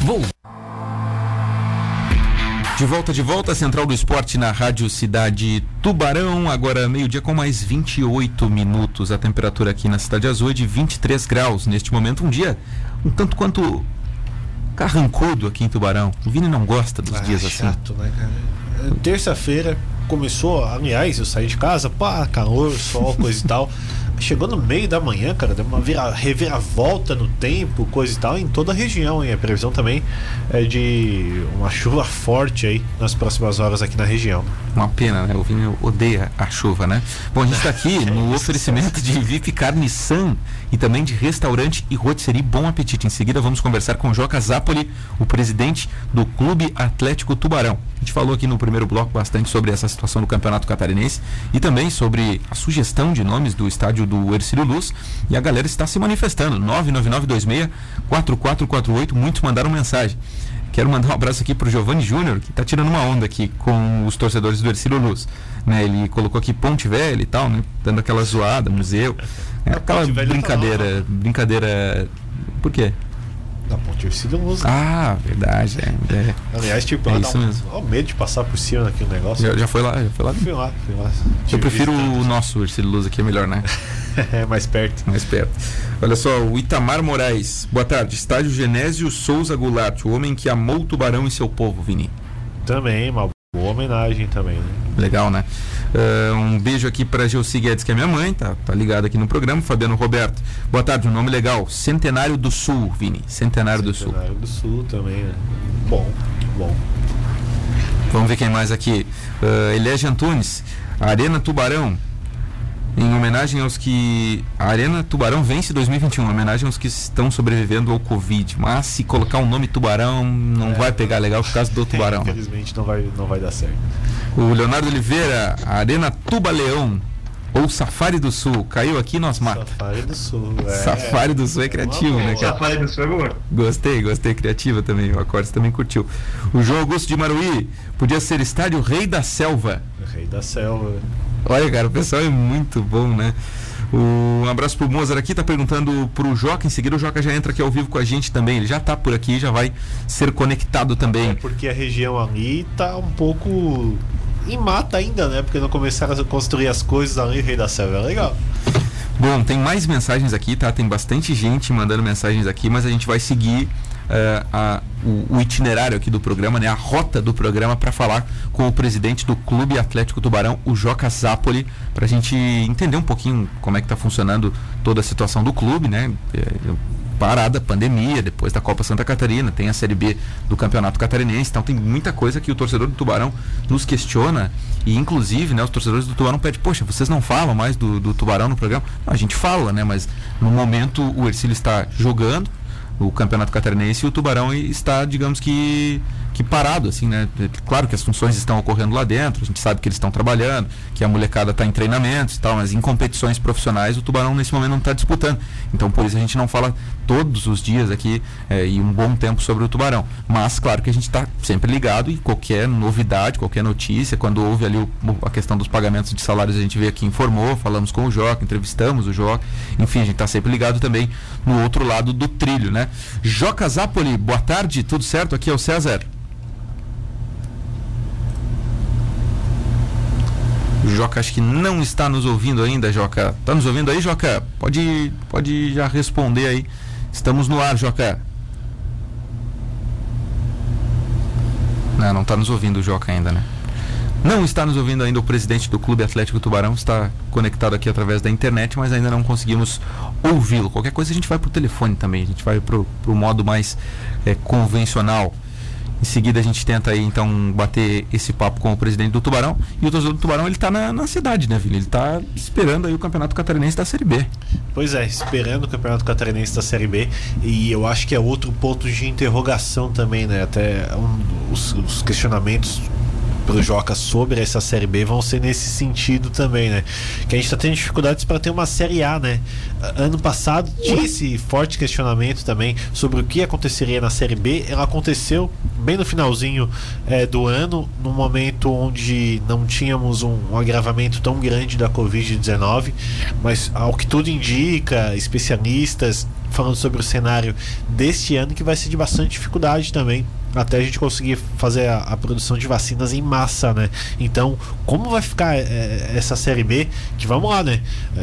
Vou. De volta, de volta, Central do Esporte na Rádio Cidade Tubarão, agora meio-dia com mais 28 minutos. A temperatura aqui na Cidade Azul é de 23 graus. Neste momento, um dia um tanto quanto carrancudo aqui em Tubarão. O Vini não gosta dos Ah, dias assim. chato, né, cara? É, Terça-feira começou, aliás, eu saí de casa, pá, calor, sol, coisa e tal. Chegou no meio da manhã, cara, deu uma vira, reviravolta no tempo, coisa e tal, em toda a região, hein? A previsão também é de uma chuva forte aí nas próximas horas aqui na região. Uma pena, né? O Vini odeia a chuva, né? Bom, a gente está aqui no oferecimento de VIP Carne San e também de restaurante e rotisserie Bom Apetite. Em seguida, vamos conversar com o Joca Zapoli, o presidente do Clube Atlético Tubarão. A gente falou aqui no primeiro bloco bastante sobre essa situação do Campeonato Catarinense e também sobre a sugestão de nomes do estádio do Ercílio Luz. E a galera está se manifestando. 99926-4448. Muitos mandaram mensagem. Quero mandar um abraço aqui pro Giovanni Júnior, que tá tirando uma onda aqui com os torcedores do Ercílio Luz. Né, ele colocou aqui Ponte Velha e tal, né? Dando aquela zoada, museu. É aquela tá brincadeira. brincadeira. Por quê? Na Ponte Ercílio Luz. né? Ah, verdade. É, é. Aliás, tipo, é ela dá isso um, mesmo. ó, medo de passar por cima daquele negócio. Já, já foi lá, já foi lá. Fui lá, fui lá. Eu prefiro visitando. o nosso Ercílio Luz aqui, é melhor, né? É mais perto. mais perto. Olha só, o Itamar Moraes. Boa tarde. Estádio Genésio Souza Goulart, o homem que amou o tubarão e seu povo, Vini. Também, uma boa homenagem também, né? Legal, né? Ah, um beijo aqui para Gelsi Guedes, que é minha mãe, tá, tá ligado aqui no programa. Fabiano Roberto. Boa tarde, um nome legal. Centenário do Sul, Vini. Centenário do Sul. Centenário do Sul também, né? Bom, bom. Vamos ver quem mais aqui. Uh, Eliege Antunes, Arena Tubarão. Em homenagem aos que. A Arena Tubarão vence 2021, em homenagem aos que estão sobrevivendo ao Covid. Mas se colocar o nome Tubarão, não É. vai pegar legal por causa do Tubarão. né? Infelizmente não vai, não vai dar certo. O Leonardo Oliveira, Arena Tubaleão. Ou Safari do Sul. Caiu aqui, nós mata. Safari do Sul. É. Safari do Sul é criativo, Uma né, cara? Safari do Sul é boa. Gostei, gostei, criativa também. O Acordes também curtiu. O João Augusto de Maruí, podia ser estádio Rei da Selva. Rei da Selva. Olha, cara, o pessoal é muito bom, né? Um abraço pro Mozart aqui, tá perguntando pro Joca, em seguida o Joca já entra aqui ao vivo com a gente também. Ele já tá por aqui, já vai ser conectado É também. porque a região ali tá um pouco em mata ainda, né? Porque não começaram a construir as coisas ali, Rei da Selva. É legal. Bom, tem mais mensagens aqui, tá? Tem bastante gente mandando mensagens aqui, mas a gente vai seguir a- o, o itinerário aqui do programa, né? A rota do programa para falar com o presidente do Clube Atlético Tubarão, o Joca Zapoli, para a gente entender um pouquinho como é que está funcionando toda a situação do clube, né? Eh, parada, pandemia, depois da Copa Santa Catarina, tem a Série B do Campeonato Catarinense, então tem muita coisa que o torcedor do Tubarão nos questiona e inclusive, né, os torcedores do Tubarão pedem, poxa, vocês não falam mais do, do Tubarão no programa? Não, a gente fala, né, mas no momento o Ercílio está jogando o Campeonato Catarinense e o Tubarão está, digamos que que parado, assim, né? Claro que as funções estão ocorrendo lá dentro, a gente sabe que eles estão trabalhando, que a molecada está em treinamentos e tal, mas em competições profissionais o Tubarão nesse momento não está disputando. Então por isso a gente não fala todos os dias aqui eh, e um bom tempo sobre o Tubarão. Mas claro que a gente está sempre ligado e qualquer novidade, qualquer notícia, quando houve ali o- a questão dos pagamentos de salários, a gente veio aqui informou, falamos com o Joca, entrevistamos o Joca, enfim, a gente está sempre ligado também no outro lado do trilho, né? Joca Zapoli, boa tarde, tudo certo? Aqui é o César. Joca acho que não está nos ouvindo ainda, Joca. Tá nos ouvindo aí, Joca? Pode, pode já responder aí. Estamos no ar, Joca. Não, não está nos ouvindo o Joca ainda, né? Não está nos ouvindo ainda o presidente do Clube Atlético Tubarão, está conectado aqui através da internet, mas ainda não conseguimos ouvi-lo. Qualquer coisa a gente vai pro telefone também, a gente vai pro, pro modo mais eh, convencional. Em seguida a gente tenta aí então bater esse papo com o presidente do Tubarão. E o torcedor do Tubarão ele tá na, na cidade, né, Vili? Ele tá esperando aí o Campeonato Catarinense da Série B. Pois é, esperando o Campeonato Catarinense da Série B. E eu acho que é outro ponto de interrogação também, né? Até um, os, os questionamentos pro Joca sobre essa Série B vão ser nesse sentido também, né? Que a gente tá tendo dificuldades para ter uma Série A, né? Ano passado tinha esse forte questionamento também sobre o que aconteceria na Série B. Ela aconteceu bem no finalzinho eh, do ano, num momento onde não tínhamos um, um agravamento tão grande da Covid-19, mas ao que tudo indica, especialistas falando sobre o cenário deste ano que vai ser de bastante dificuldade também até a gente conseguir fazer a, a produção de vacinas em massa, né? Então, como vai ficar é, essa série B? Que vamos lá, né?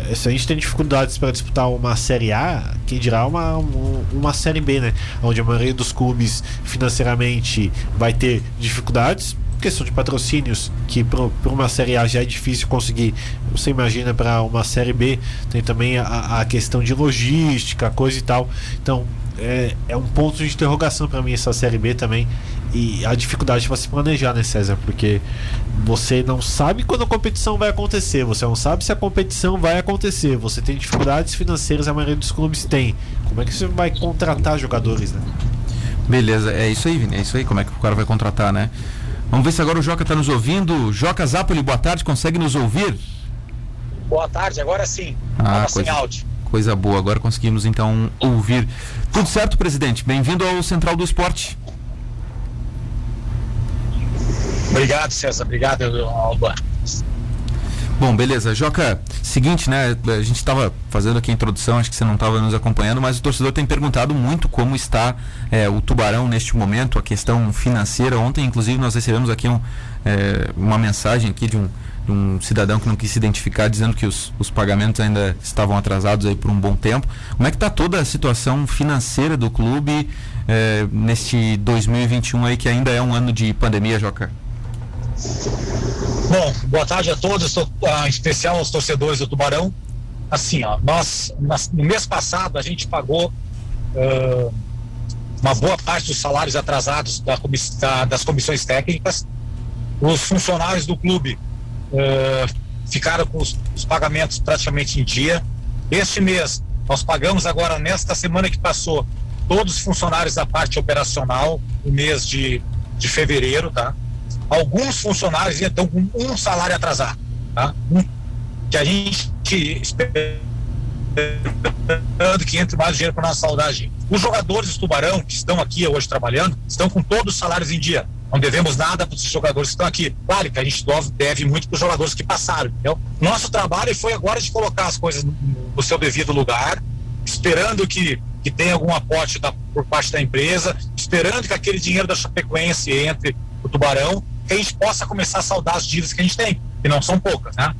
É, se a gente tem dificuldades para disputar uma série A, quem dirá uma, uma série B, né? Onde a maioria dos clubes financeiramente vai ter dificuldades questão de patrocínios, que para uma Série A já é difícil conseguir, você imagina para uma Série B, tem também a, a, questão de logística, coisa e tal. Então, é, é um ponto de interrogação para mim essa Série B também. E a dificuldade para se planejar, né, César? Porque você não sabe quando a competição vai acontecer, você não sabe se a competição vai acontecer, você tem dificuldades financeiras, a maioria dos clubes tem. Como é que você vai contratar jogadores, né? Beleza, é isso aí, Vini, é isso aí, como é que o cara vai contratar, né? Vamos ver se agora o Joca está nos ouvindo. Joca Zapoli, boa tarde, consegue nos ouvir? Boa tarde, agora sim. Ah, coisa, sem áudio. Coisa boa, agora conseguimos então ouvir. Tudo certo, presidente? Bem-vindo ao Central do Esporte. Obrigado, César. Obrigado, Alba. Bom, beleza. Joca, seguinte, né? A gente estava fazendo aqui a introdução, acho que você não estava nos acompanhando, mas o torcedor tem perguntado muito como está é, o Tubarão neste momento, a questão financeira. Ontem, inclusive, nós recebemos aqui um, é, uma mensagem aqui de um, de um cidadão que não quis se identificar, dizendo que os, os pagamentos ainda estavam atrasados aí por um bom tempo. Como é que está toda a situação financeira do clube é, neste 2021 aí, que ainda é um ano de pandemia, Joca? Bom, boa tarde a todos, em especial aos torcedores do Tubarão. Assim, ó, nós no mês passado a gente pagou uh, uma boa parte dos salários atrasados da, da, das comissões técnicas. Os funcionários do clube uh, ficaram com os, os pagamentos praticamente em dia. Este mês nós pagamos agora nesta semana que passou todos os funcionários da parte operacional, o mês de, de fevereiro, tá? alguns funcionários estão com um salário atrasado, tá? que a gente esperando que entre mais dinheiro para nossa saudade. Os jogadores do Tubarão que estão aqui hoje trabalhando estão com todos os salários em dia. Não devemos nada para os jogadores que estão aqui. Claro que a gente deve muito para os jogadores que passaram. Entendeu? Nosso trabalho foi agora de colocar as coisas no seu devido lugar, esperando que, que tenha algum aporte da, por parte da empresa, esperando que aquele dinheiro da Chapecoense entre o Tubarão que a gente possa começar a saldar as dívidas que a gente tem, que não são poucas, né?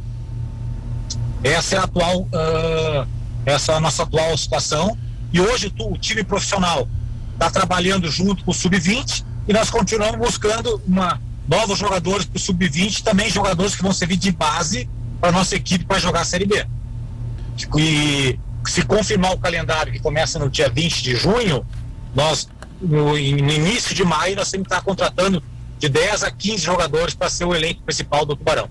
Essa é a atual, uh, essa é a nossa atual situação. E hoje tu, o time profissional está trabalhando junto com o sub-20 e nós continuamos buscando uma novos jogadores para o sub-20, também jogadores que vão servir de base para nossa equipe para jogar a Série B. E se confirmar o calendário que começa no dia 20 de junho, nós no, início de maio nós temos que estar contratando de 10 a 15 jogadores para ser o elenco principal do Tubarão.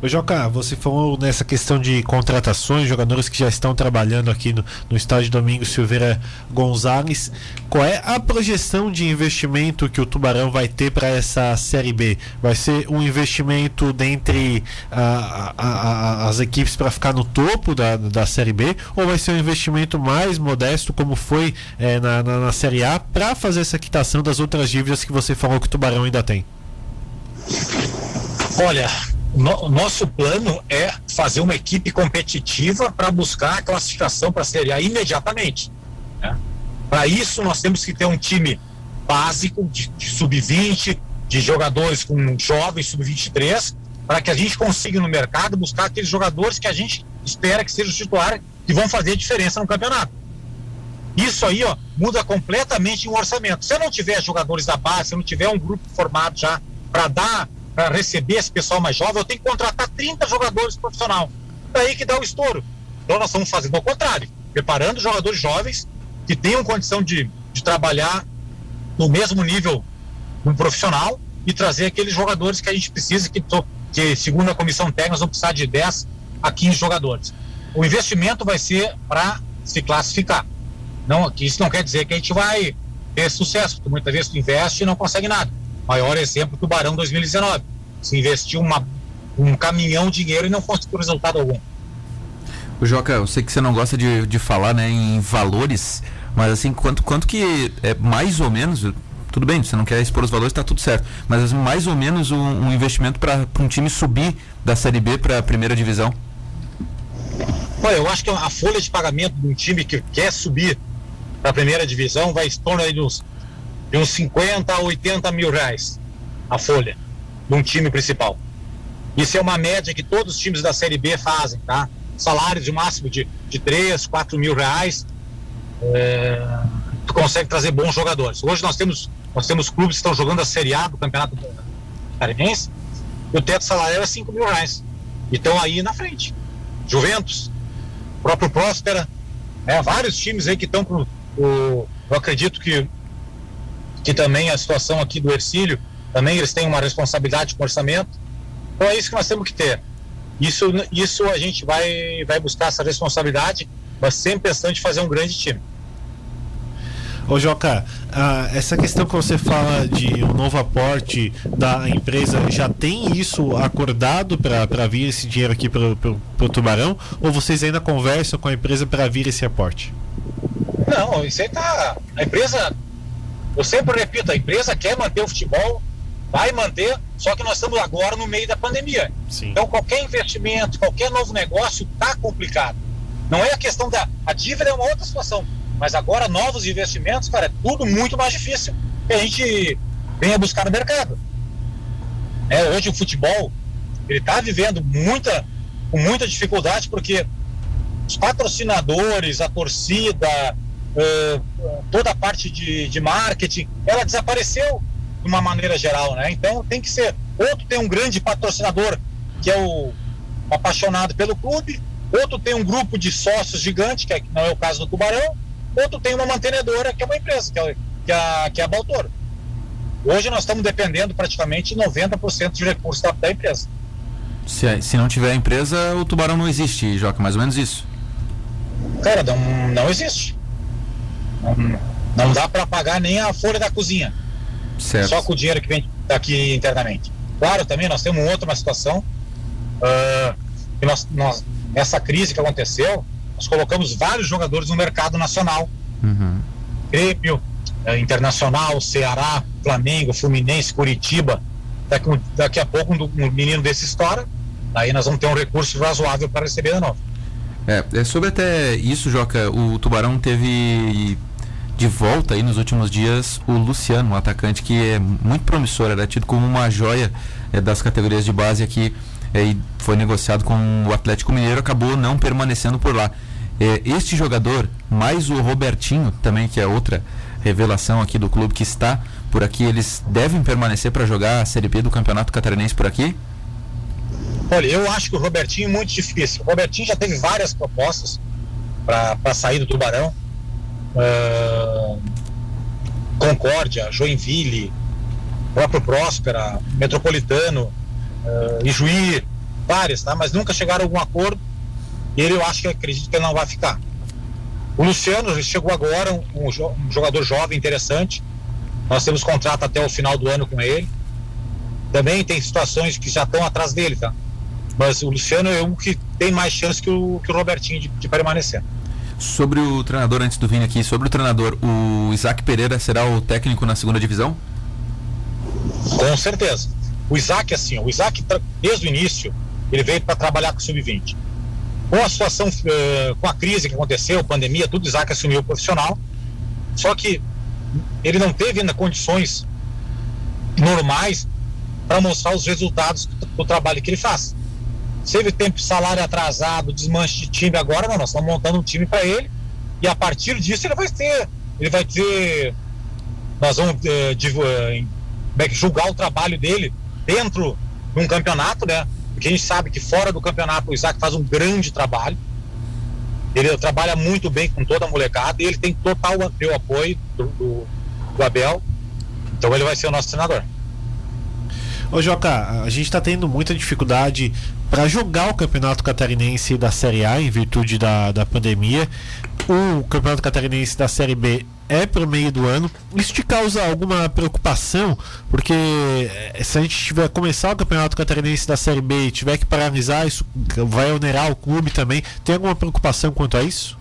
Ô Joca, você falou nessa questão de contratações, jogadores que já estão trabalhando aqui no, no estádio Domingo Silveira Gonzalez. Qual é a projeção de investimento que o Tubarão vai ter para essa Série B? Vai ser um investimento dentre a, a, a, as equipes para ficar no topo da, da Série B? Ou vai ser um investimento mais modesto, como foi é, na, na, na Série A, para fazer essa quitação das outras dívidas que você falou que o Tubarão ainda tem? Olha, no, nosso plano é fazer uma equipe competitiva para buscar a classificação para a Série A imediatamente. Né? Para isso, nós temos que ter um time básico de, de sub-20, de jogadores com jovens sub-23, para que a gente consiga no mercado buscar aqueles jogadores que a gente espera que sejam titulares que vão fazer diferença no campeonato. Isso aí, ó, muda completamente o orçamento. Se não tiver jogadores da base, se não tiver um grupo formado já para dar para receber esse pessoal mais jovem, eu tenho que contratar 30 jogadores profissional. Daí que dá o estouro. Então nós estamos fazendo ao contrário, preparando jogadores jovens que tenham condição de, de trabalhar no mesmo nível um profissional e trazer aqueles jogadores que a gente precisa, que, que segundo a comissão técnica, nós vamos precisar de 10 a 15 jogadores. O investimento vai ser para se classificar. Não, isso não quer dizer que a gente vai ter sucesso, porque muitas vezes tu investe e não consegue nada. Maior exemplo, Tubarão 2019. Se investiu uma, um caminhão de dinheiro e não conseguiu resultado algum. O Joca, eu sei que você não gosta de, de falar né, em valores, mas assim, quanto, quanto que é mais ou menos, tudo bem, você não quer expor os valores, está tudo certo, mas assim, mais ou menos um, um investimento para um time subir da Série B para a primeira divisão? Olha, eu acho que a folha de pagamento de um time que quer subir para a primeira divisão vai em torno aí dos de uns 50 a 80 mil reais a folha de um time principal. Isso é uma média que todos os times da Série B fazem, tá? Salários de máximo de, de 3, 4 mil reais. É, tu consegue trazer bons jogadores. Hoje nós temos, nós temos clubes que estão jogando a Série A do Campeonato Catarinense e o teto salarial é 5 mil reais. E estão aí na frente. Juventus, próprio Próspera, né, vários times aí que estão com o. Eu acredito que, que também a situação aqui do Ercílio, também eles têm uma responsabilidade com orçamento. Então é isso que nós temos que ter. Isso, isso a gente vai, vai buscar essa responsabilidade, mas sempre pensando em fazer um grande time. Ô Joca, ah, essa questão que você fala de um novo aporte da empresa, já tem isso acordado para vir esse dinheiro aqui para o Tubarão? Ou vocês ainda conversam com a empresa para vir esse aporte? Não, isso aí tá. A empresa, eu sempre repito, a empresa quer manter o futebol, vai manter, só que nós estamos agora no meio da pandemia. Sim. Então qualquer investimento, qualquer novo negócio está complicado. Não é a questão da. A dívida é uma outra situação mas agora, novos investimentos, cara, é tudo muito mais difícil que a gente venha buscar no mercado. É, hoje o futebol, ele está vivendo muita, com muita dificuldade, porque os patrocinadores, a torcida, uh, toda a parte de, de marketing, ela desapareceu de uma maneira geral, né? Então tem que ser, outro tem um grande patrocinador, que é o apaixonado pelo clube, outro tem um grupo de sócios gigante, que, é, não é o caso do Tubarão, outro tem uma mantenedora, que é uma empresa, que é, que é, a, que é a Baltor. Hoje nós estamos dependendo praticamente 90% de recursos da, da empresa. Se, se não tiver a empresa, o tubarão não existe, Joca, mais ou menos isso. Cara, não, não existe. Não, não dá para pagar nem a folha da cozinha. Certo. Só com o dinheiro que vem daqui internamente. Claro, também nós temos outra uma situação. Uh, que nós, nós, essa crise que aconteceu, nós colocamos vários jogadores no mercado nacional. Uhum. Grêmio, eh, Internacional, Ceará, Flamengo, Fluminense, Curitiba. Daqui, daqui a pouco um, um menino desse estoura, aí nós vamos ter um recurso razoável para receber de novo. É, é, sobre até isso, Joca, o Tubarão teve de volta aí nos últimos dias o Luciano, um atacante que é muito promissor, era tido como uma joia é, das categorias de base aqui é, e foi negociado com o Atlético Mineiro, acabou não permanecendo por lá. É, este jogador, mais o Robertinho, também, que é outra revelação aqui do clube que está por aqui, eles devem permanecer para jogar a Série B do Campeonato Catarinense por aqui? Olha, eu acho que o Robertinho é muito difícil. O Robertinho já teve várias propostas para sair do Tubarão. Uh, Concórdia, Joinville, próprio Próspera, Metropolitano, uh, Ijuí, várias, tá? mas nunca chegaram a algum acordo ele eu acho que acredito que ele não vai ficar. O Luciano chegou agora, um, um jogador jovem, interessante. Nós temos contrato até o final do ano com ele. Também tem situações que já estão atrás dele, tá? Mas o Luciano é um que tem mais chance que o, que o Robertinho de, de permanecer. Sobre o treinador, antes do Vini aqui, sobre o treinador, o Isaac Pereira será o técnico na segunda divisão? Com certeza. O Isaac, assim, o Isaac, desde o início, ele veio para trabalhar com o Sub-20 com a situação, uh, com a crise que aconteceu, pandemia, tudo, Isaac assumiu o profissional. Só que ele não teve ainda condições normais para mostrar os resultados do, do, trabalho que ele faz. Teve tempo salário atrasado, desmanche de time agora, não, nós estamos montando um time para ele e a partir disso ele vai ter, ele vai ter, nós vamos uh, de, uh, julgar o trabalho dele dentro de um campeonato, né? porque a gente sabe que fora do campeonato o Isaac faz um grande trabalho. Ele trabalha muito bem com toda a molecada e ele tem total o apoio do, do, do Abel. Então ele vai ser o nosso treinador. Ô Joca, a gente está tendo muita dificuldade para jogar o Campeonato Catarinense da Série A em virtude da, da pandemia. O Campeonato Catarinense da Série B é para o meio do ano. Isso te causa alguma preocupação? Porque eh, se a gente tiver começar o campeonato catarinense da Série B e tiver que paralisar, isso vai onerar o clube também. Tem alguma preocupação quanto a isso?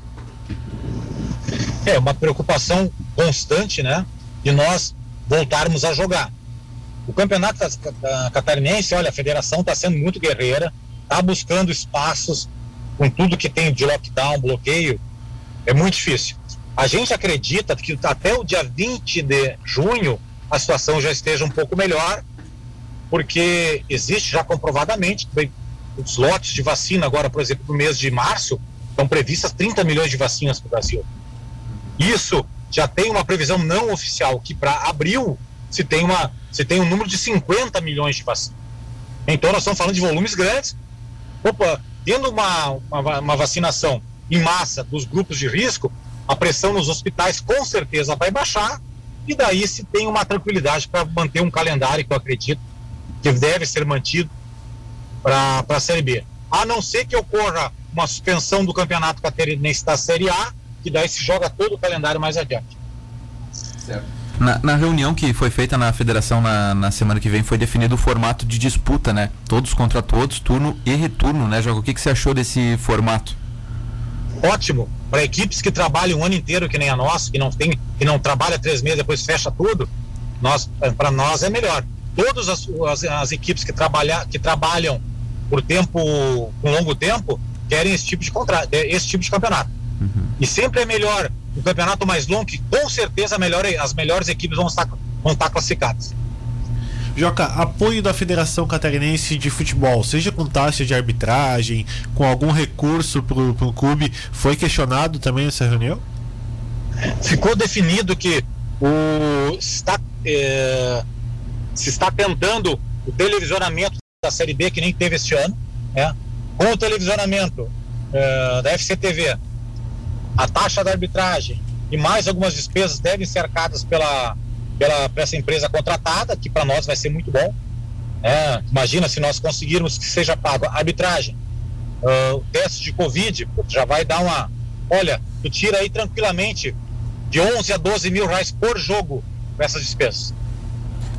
É uma preocupação constante, né? De nós voltarmos a jogar. O campeonato catarinense, olha, a federação está sendo muito guerreira, está buscando espaços com tudo que tem de lockdown, bloqueio, é muito difícil. A gente acredita que até o dia 20 de junho a situação já esteja um pouco melhor, porque existe já comprovadamente os lotes de vacina agora, por exemplo, no mês de março, estão previstas 30 milhões de vacinas para o Brasil. Isso já tem uma previsão não oficial que para abril se tem uma se tem um número de 50 milhões de vacinas. Então nós estamos falando de volumes grandes. Opa, tendo uma, uma, uma vacinação em massa dos grupos de risco, a pressão nos hospitais com certeza vai baixar e daí se tem uma tranquilidade para manter um calendário que eu acredito que deve ser mantido para a Série B. A não ser que ocorra uma suspensão do campeonato catarinense da Série A, que daí se joga todo o calendário mais adiante. Na, na, reunião que foi feita na federação na, na, semana que vem foi definido o formato de disputa, né? Todos contra todos, turno e retorno, né, Jogo? O que, que você achou desse formato? Ótimo. Para equipes que trabalham o ano inteiro, que nem a nossa, que não tem, que não trabalha três meses, depois fecha tudo, nós, para nós é melhor. Todas as, as, as equipes que, trabalha, que trabalham por tempo, com longo tempo, querem esse tipo de contrato, esse tipo de campeonato. Uhum. E sempre é melhor um campeonato mais longo, que com certeza melhor, as melhores equipes vão estar, vão estar classificadas. Joca, apoio da Federação Catarinense de Futebol, seja com taxa de arbitragem, com algum recurso para o clube, foi questionado também nessa reunião? Ficou definido que o, está, é, se está tentando o televisionamento da Série B, que nem teve este ano, né? com o televisionamento é, da FCTV a taxa da arbitragem e mais algumas despesas devem ser arcadas pela, pela, essa empresa contratada, que para nós vai ser muito bom. É, imagina se nós conseguirmos que seja pago a arbitragem, uh, o teste de Covid, já vai dar uma. Olha, tu tira aí tranquilamente de 11 a 12 mil reais por jogo essas despesas.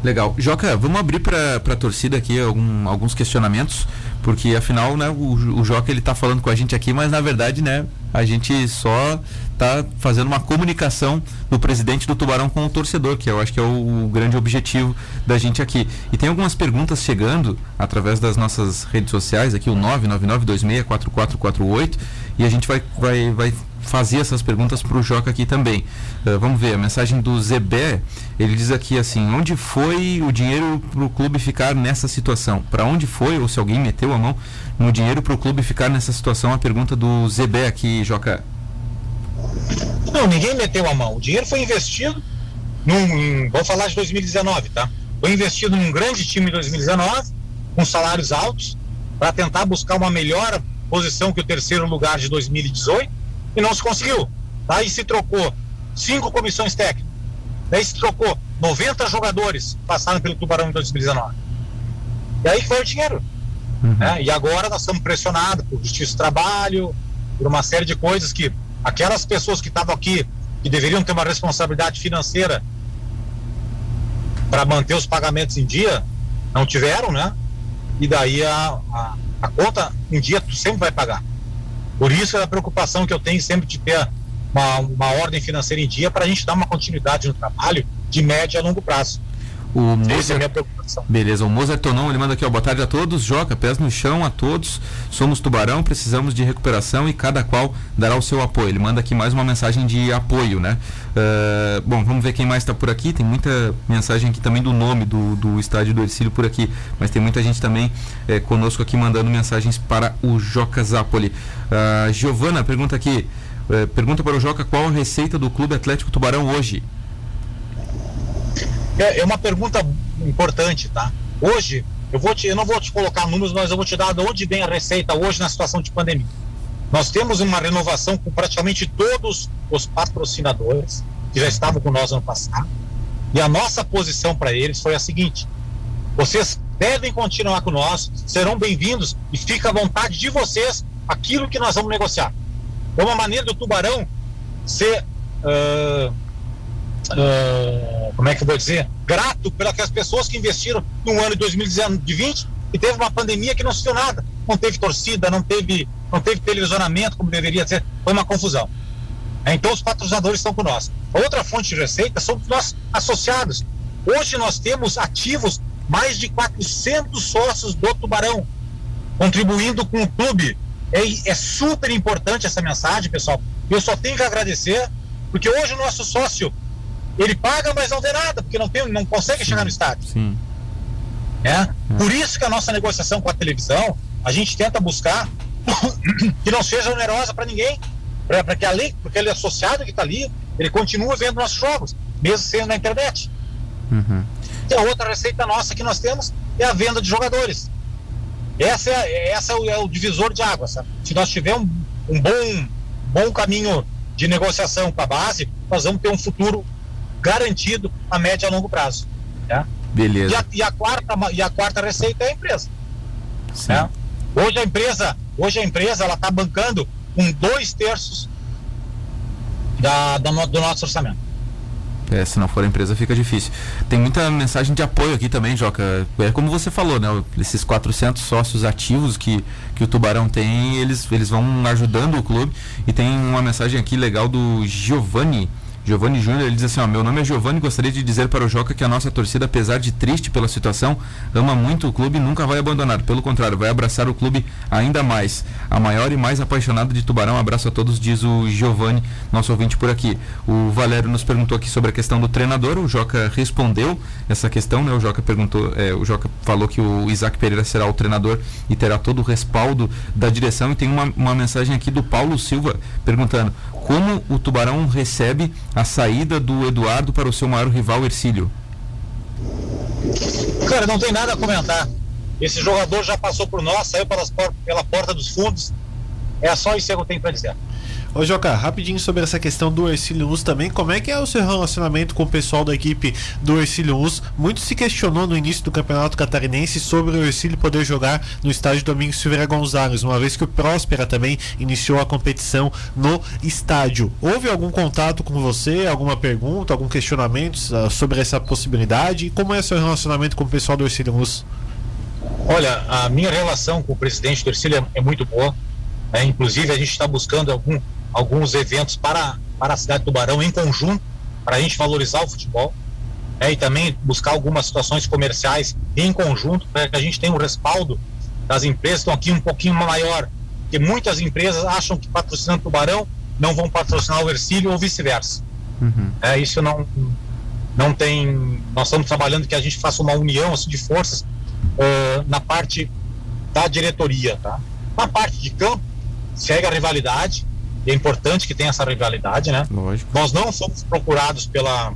Legal. Joca, vamos abrir para a torcida aqui algum, alguns questionamentos, porque afinal, né, o, o Joca ele está falando com a gente aqui, mas na verdade, né, a gente só está fazendo uma comunicação do presidente do Tubarão com o torcedor, que eu acho que é o, o, grande objetivo da gente aqui. E tem algumas perguntas chegando através das nossas redes sociais, aqui o 999264448, e a gente vai, vai, vai fazer essas perguntas para o Joca aqui também. Uh, vamos ver, a mensagem do Zebé, ele diz aqui assim, onde foi o dinheiro para o clube ficar nessa situação? Para onde foi, ou se alguém meteu a mão no dinheiro para o clube ficar nessa situação? A pergunta do Zebé aqui, Joca. Não, ninguém meteu a mão. O dinheiro foi investido num, vou falar de 2019, tá? Foi investido num grande time em 2019, com salários altos, para tentar buscar uma melhor posição que o terceiro lugar de 2018 e não se conseguiu. Aí se trocou cinco comissões técnicas. Daí se trocou 90 jogadores passaram pelo Tubarão em 2019. E aí foi o dinheiro. Uhum. Né? E agora nós estamos pressionados por justiça do trabalho, por uma série de coisas que aquelas pessoas que estavam aqui, que deveriam ter uma responsabilidade financeira para manter os pagamentos em dia, não tiveram, né? E daí a, a, a conta em dia tu sempre vai pagar. Por isso é a preocupação que eu tenho sempre de ter uma, uma ordem financeira em dia para a gente dar uma continuidade no trabalho de médio a longo prazo. O Mozart... é preocupação. Beleza, o Mozart Tonon, ele manda aqui, ó, boa tarde a todos, Joca, pés no chão a todos, somos Tubarão, precisamos de recuperação e cada qual dará o seu apoio. Ele manda aqui mais uma mensagem de apoio, né? Uh, bom, vamos ver quem mais está por aqui, tem muita mensagem aqui também do nome do, do estádio do Ercílio por aqui, mas tem muita gente também é, conosco aqui mandando mensagens para o Joca Zapoli. Uh, Giovana pergunta aqui, uh, pergunta para o Joca qual a receita do Clube Atlético Tubarão hoje? É, é uma pergunta importante, tá? Hoje, eu, vou te, eu não vou te colocar números, mas eu vou te dar de onde vem a receita hoje na situação de pandemia. Nós temos uma renovação com praticamente todos os patrocinadores que já estavam com nós ano passado. E a nossa posição para eles foi a seguinte: vocês devem continuar com nós, serão bem-vindos e fica à vontade de vocês aquilo que nós vamos negociar. É uma maneira do Tubarão ser. Uh, uh, como é que eu vou dizer? Grato pelas pessoas que investiram no ano de 2020 e teve uma pandemia que não se deu nada. Não teve torcida, não teve, não teve televisionamento como deveria ser. Foi uma confusão. É, então os patrocinadores estão com nós. Outra fonte de receita são nós associados. Hoje nós temos ativos mais de 400 sócios do Tubarão, contribuindo com o clube. É, é super importante essa mensagem, pessoal. Eu só tenho que agradecer Porque hoje o nosso sócio, ele paga, mas não vê nada, porque não, tem, não consegue chegar no estádio. Sim. É? Por isso que a nossa negociação com a televisão, a gente tenta buscar que não seja onerosa para ninguém, para que além, porque ele é associado que está ali, ele continua vendo nossos jogos, mesmo sendo na internet. Uhum. E a outra receita nossa que nós temos é a venda de jogadores. Essa é, essa é, o, é o divisor de águas. Sabe? Se nós tivermos um, um bom, bom caminho de negociação com a base, nós vamos ter um futuro garantido a médio e a longo prazo. Né? Beleza. E a, e a, quarta, e a quarta receita é a empresa. Sim. Né? Hoje a empresa, hoje a empresa ela está bancando com dois terços da, da, do nosso orçamento. É, se não for a empresa fica difícil. Tem muita mensagem de apoio aqui também, Joca. É como você falou, né? Esses 400 sócios ativos que, que o Tubarão tem, eles, eles vão ajudando o clube. E tem uma mensagem aqui legal do Giovanni. Giovanni Júnior, ele diz assim, ó, meu nome é Giovanni, gostaria de dizer para o Joca que a nossa torcida, apesar de triste pela situação, ama muito o clube e nunca vai abandonar. Pelo contrário, vai abraçar o clube ainda mais. A maior e mais apaixonada de Tubarão, abraço a todos, diz o Giovanni, nosso ouvinte por aqui. O Valério nos perguntou aqui sobre a questão do treinador, o Joca respondeu essa questão, né? O Joca perguntou, é, o Joca falou que o Isaac Pereira será o treinador e terá todo o respaldo da direção. E tem uma, uma mensagem aqui do Paulo Silva perguntando como o Tubarão recebe a saída do Eduardo para o seu maior rival Ercílio? Cara, não tem nada a comentar. Esse jogador já passou por nós, saiu pelas pela porta dos fundos. É só isso que eu tenho para dizer. Ô Joca, rapidinho sobre essa questão do Ercílio Luz também, como é que é o seu relacionamento com o pessoal da equipe do Ercílio Luz? Muito se questionou no início do Campeonato Catarinense sobre o Ercílio poder jogar no estádio Domingos Silveira Gonzalez, uma vez que o Próspera também iniciou a competição no estádio. Houve algum contato com você, alguma pergunta, algum questionamento uh, sobre essa possibilidade? E como é o seu relacionamento com o pessoal do Ercílio Luz? Olha, a minha relação com o presidente do Ercílio é, é muito boa. É, inclusive, a gente está buscando algum, alguns eventos para, para a cidade do Tubarão em conjunto, para a gente valorizar o futebol. É, e também buscar algumas situações comerciais em conjunto, para que a gente tenha um respaldo das empresas estão aqui um pouquinho maior. Porque muitas empresas acham que patrocinando o Tubarão não vão patrocinar o Ercílio ou vice-versa. Uhum. É, isso não, não tem. Nós estamos trabalhando que a gente faça uma união assim, de forças uh, na parte da diretoria. Tá? Na parte de campo, segue a rivalidade, e é importante que tenha essa rivalidade, né? Lógico. Nós não somos procurados pela,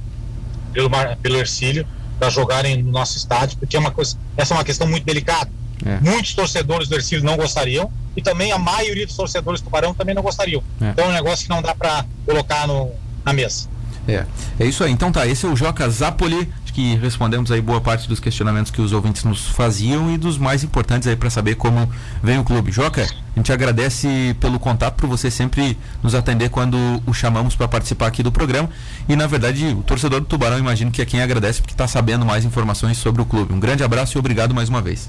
pelo, pelo Ercílio para jogarem no nosso estádio, porque é uma coisa, essa é uma questão muito delicada. É. Muitos torcedores do Ercílio não gostariam e também a maioria dos torcedores do Tubarão também não gostariam. É. Então é um negócio que não dá para colocar no, na mesa. É, é isso aí. Então tá, esse é o Joca Zapoli, que respondemos aí boa parte dos questionamentos que os ouvintes nos faziam e dos mais importantes aí para saber como vem o clube. Joca, a gente agradece pelo contato, por você sempre nos atender quando o chamamos para participar aqui do programa. E na verdade, o torcedor do Tubarão, imagino que é quem agradece porque está sabendo mais informações sobre o clube. Um grande abraço e obrigado mais uma vez.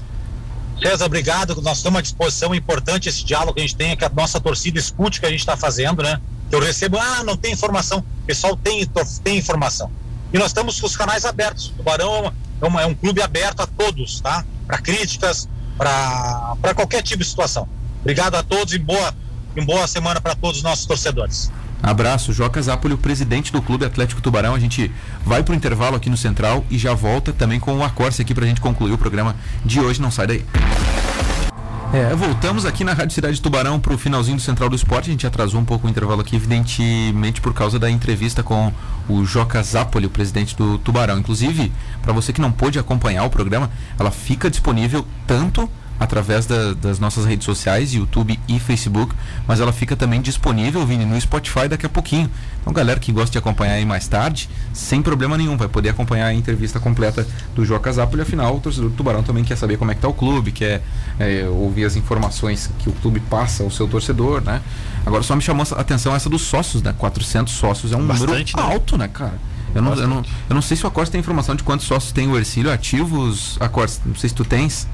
César, obrigado. Nós estamos à disposição. É importante esse diálogo que a gente tem, que a nossa torcida escute o que a gente está fazendo, né? Eu recebo, ah, não tem informação. O pessoal tem, tem informação. E nós estamos com os canais abertos. O Tubarão é, uma, é um clube aberto a todos, tá? Para críticas, para qualquer tipo de situação. Obrigado a todos e boa, e boa semana para todos os nossos torcedores. Abraço, Joca Zapoli, o presidente do Clube Atlético Tubarão. A gente vai pro intervalo aqui no Central e já volta também com o Acorce aqui pra gente concluir o programa de hoje. Não sai daí. É, voltamos aqui na Rádio Cidade de Tubarão pro finalzinho do Central do Esporte. A gente atrasou um pouco o intervalo aqui, evidentemente por causa da entrevista com o Joca Zapoli, o presidente do Tubarão. Inclusive, para você que não pôde acompanhar o programa, ela fica disponível tanto através da, das nossas redes sociais, YouTube e Facebook, mas ela fica também disponível, Vini, no Spotify daqui a pouquinho. Então, galera que gosta de acompanhar aí mais tarde, sem problema nenhum, vai poder acompanhar a entrevista completa do Joca Zapoli. Afinal, o torcedor do Tubarão também quer saber como é que tá o clube, quer é, ouvir as informações que o clube passa ao seu torcedor, né? Agora, só me chamou a atenção essa dos sócios, né? 400 sócios é um Bastante, número né? alto, né, cara? Eu não, eu, não, eu não sei se o Acorce tem informação de quantos sócios tem o Ercílio ativos, Acorce, não sei se tu tens.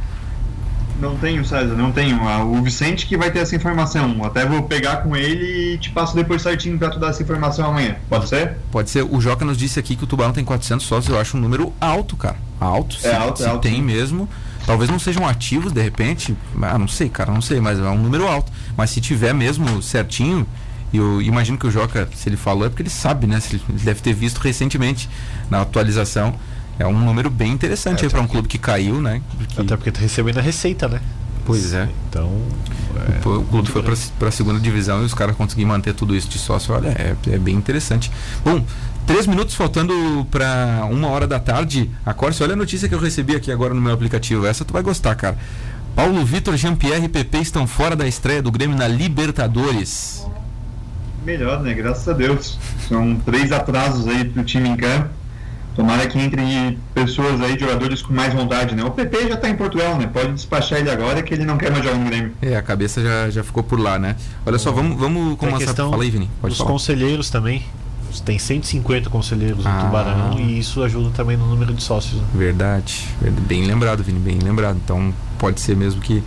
Não tenho, César, não tenho. Ah, O Vicente que vai ter essa informação. Até vou pegar com ele e te passo depois certinho pra tu dar essa informação amanhã. Pode ser? Pode ser. O Joca nos disse aqui que o Tubarão tem 400 sócios. Eu acho um número alto, cara. Alto. Se, É alto, se é alto, tem mesmo. Talvez não sejam ativos, de repente. Ah, não sei, cara. Não sei, mas é um número alto. Mas se tiver mesmo certinho, E eu imagino que o Joca, se ele falou, é porque ele sabe, né? Se ele deve ter visto recentemente na atualização. É um número bem interessante É, aí para um clube que caiu, né? Porque- Até porque tá recebendo a receita, né? Pois é. Então. Pô, o clube muito foi para a segunda divisão e os caras conseguiram manter tudo isso de sócio. Olha, é, é bem interessante. Bom, três minutos faltando para uma hora da tarde. A Corse, olha a notícia que eu recebi aqui agora no meu aplicativo. Essa tu vai gostar, cara. Paulo Vitor, Jean-Pierre e PP estão fora da estreia do Grêmio na Libertadores. Melhor, né? Graças a Deus. São três atrasos aí pro time em campo. Tomara que entre pessoas aí, jogadores com mais vontade, né? O PP já tá em Portugal, né? Pode despachar ele agora que ele não quer mais jogar no Grêmio. É, a cabeça já, já ficou por lá, né? Olha só, vamos, vamos começar. Fala aí, Vini. Pode Os falar. conselheiros também. Tem 150 conselheiros no Ah. Tubarão e isso ajuda também no número de sócios. né? Verdade, verdade. Bem lembrado, Vini, bem lembrado. Então pode ser mesmo que,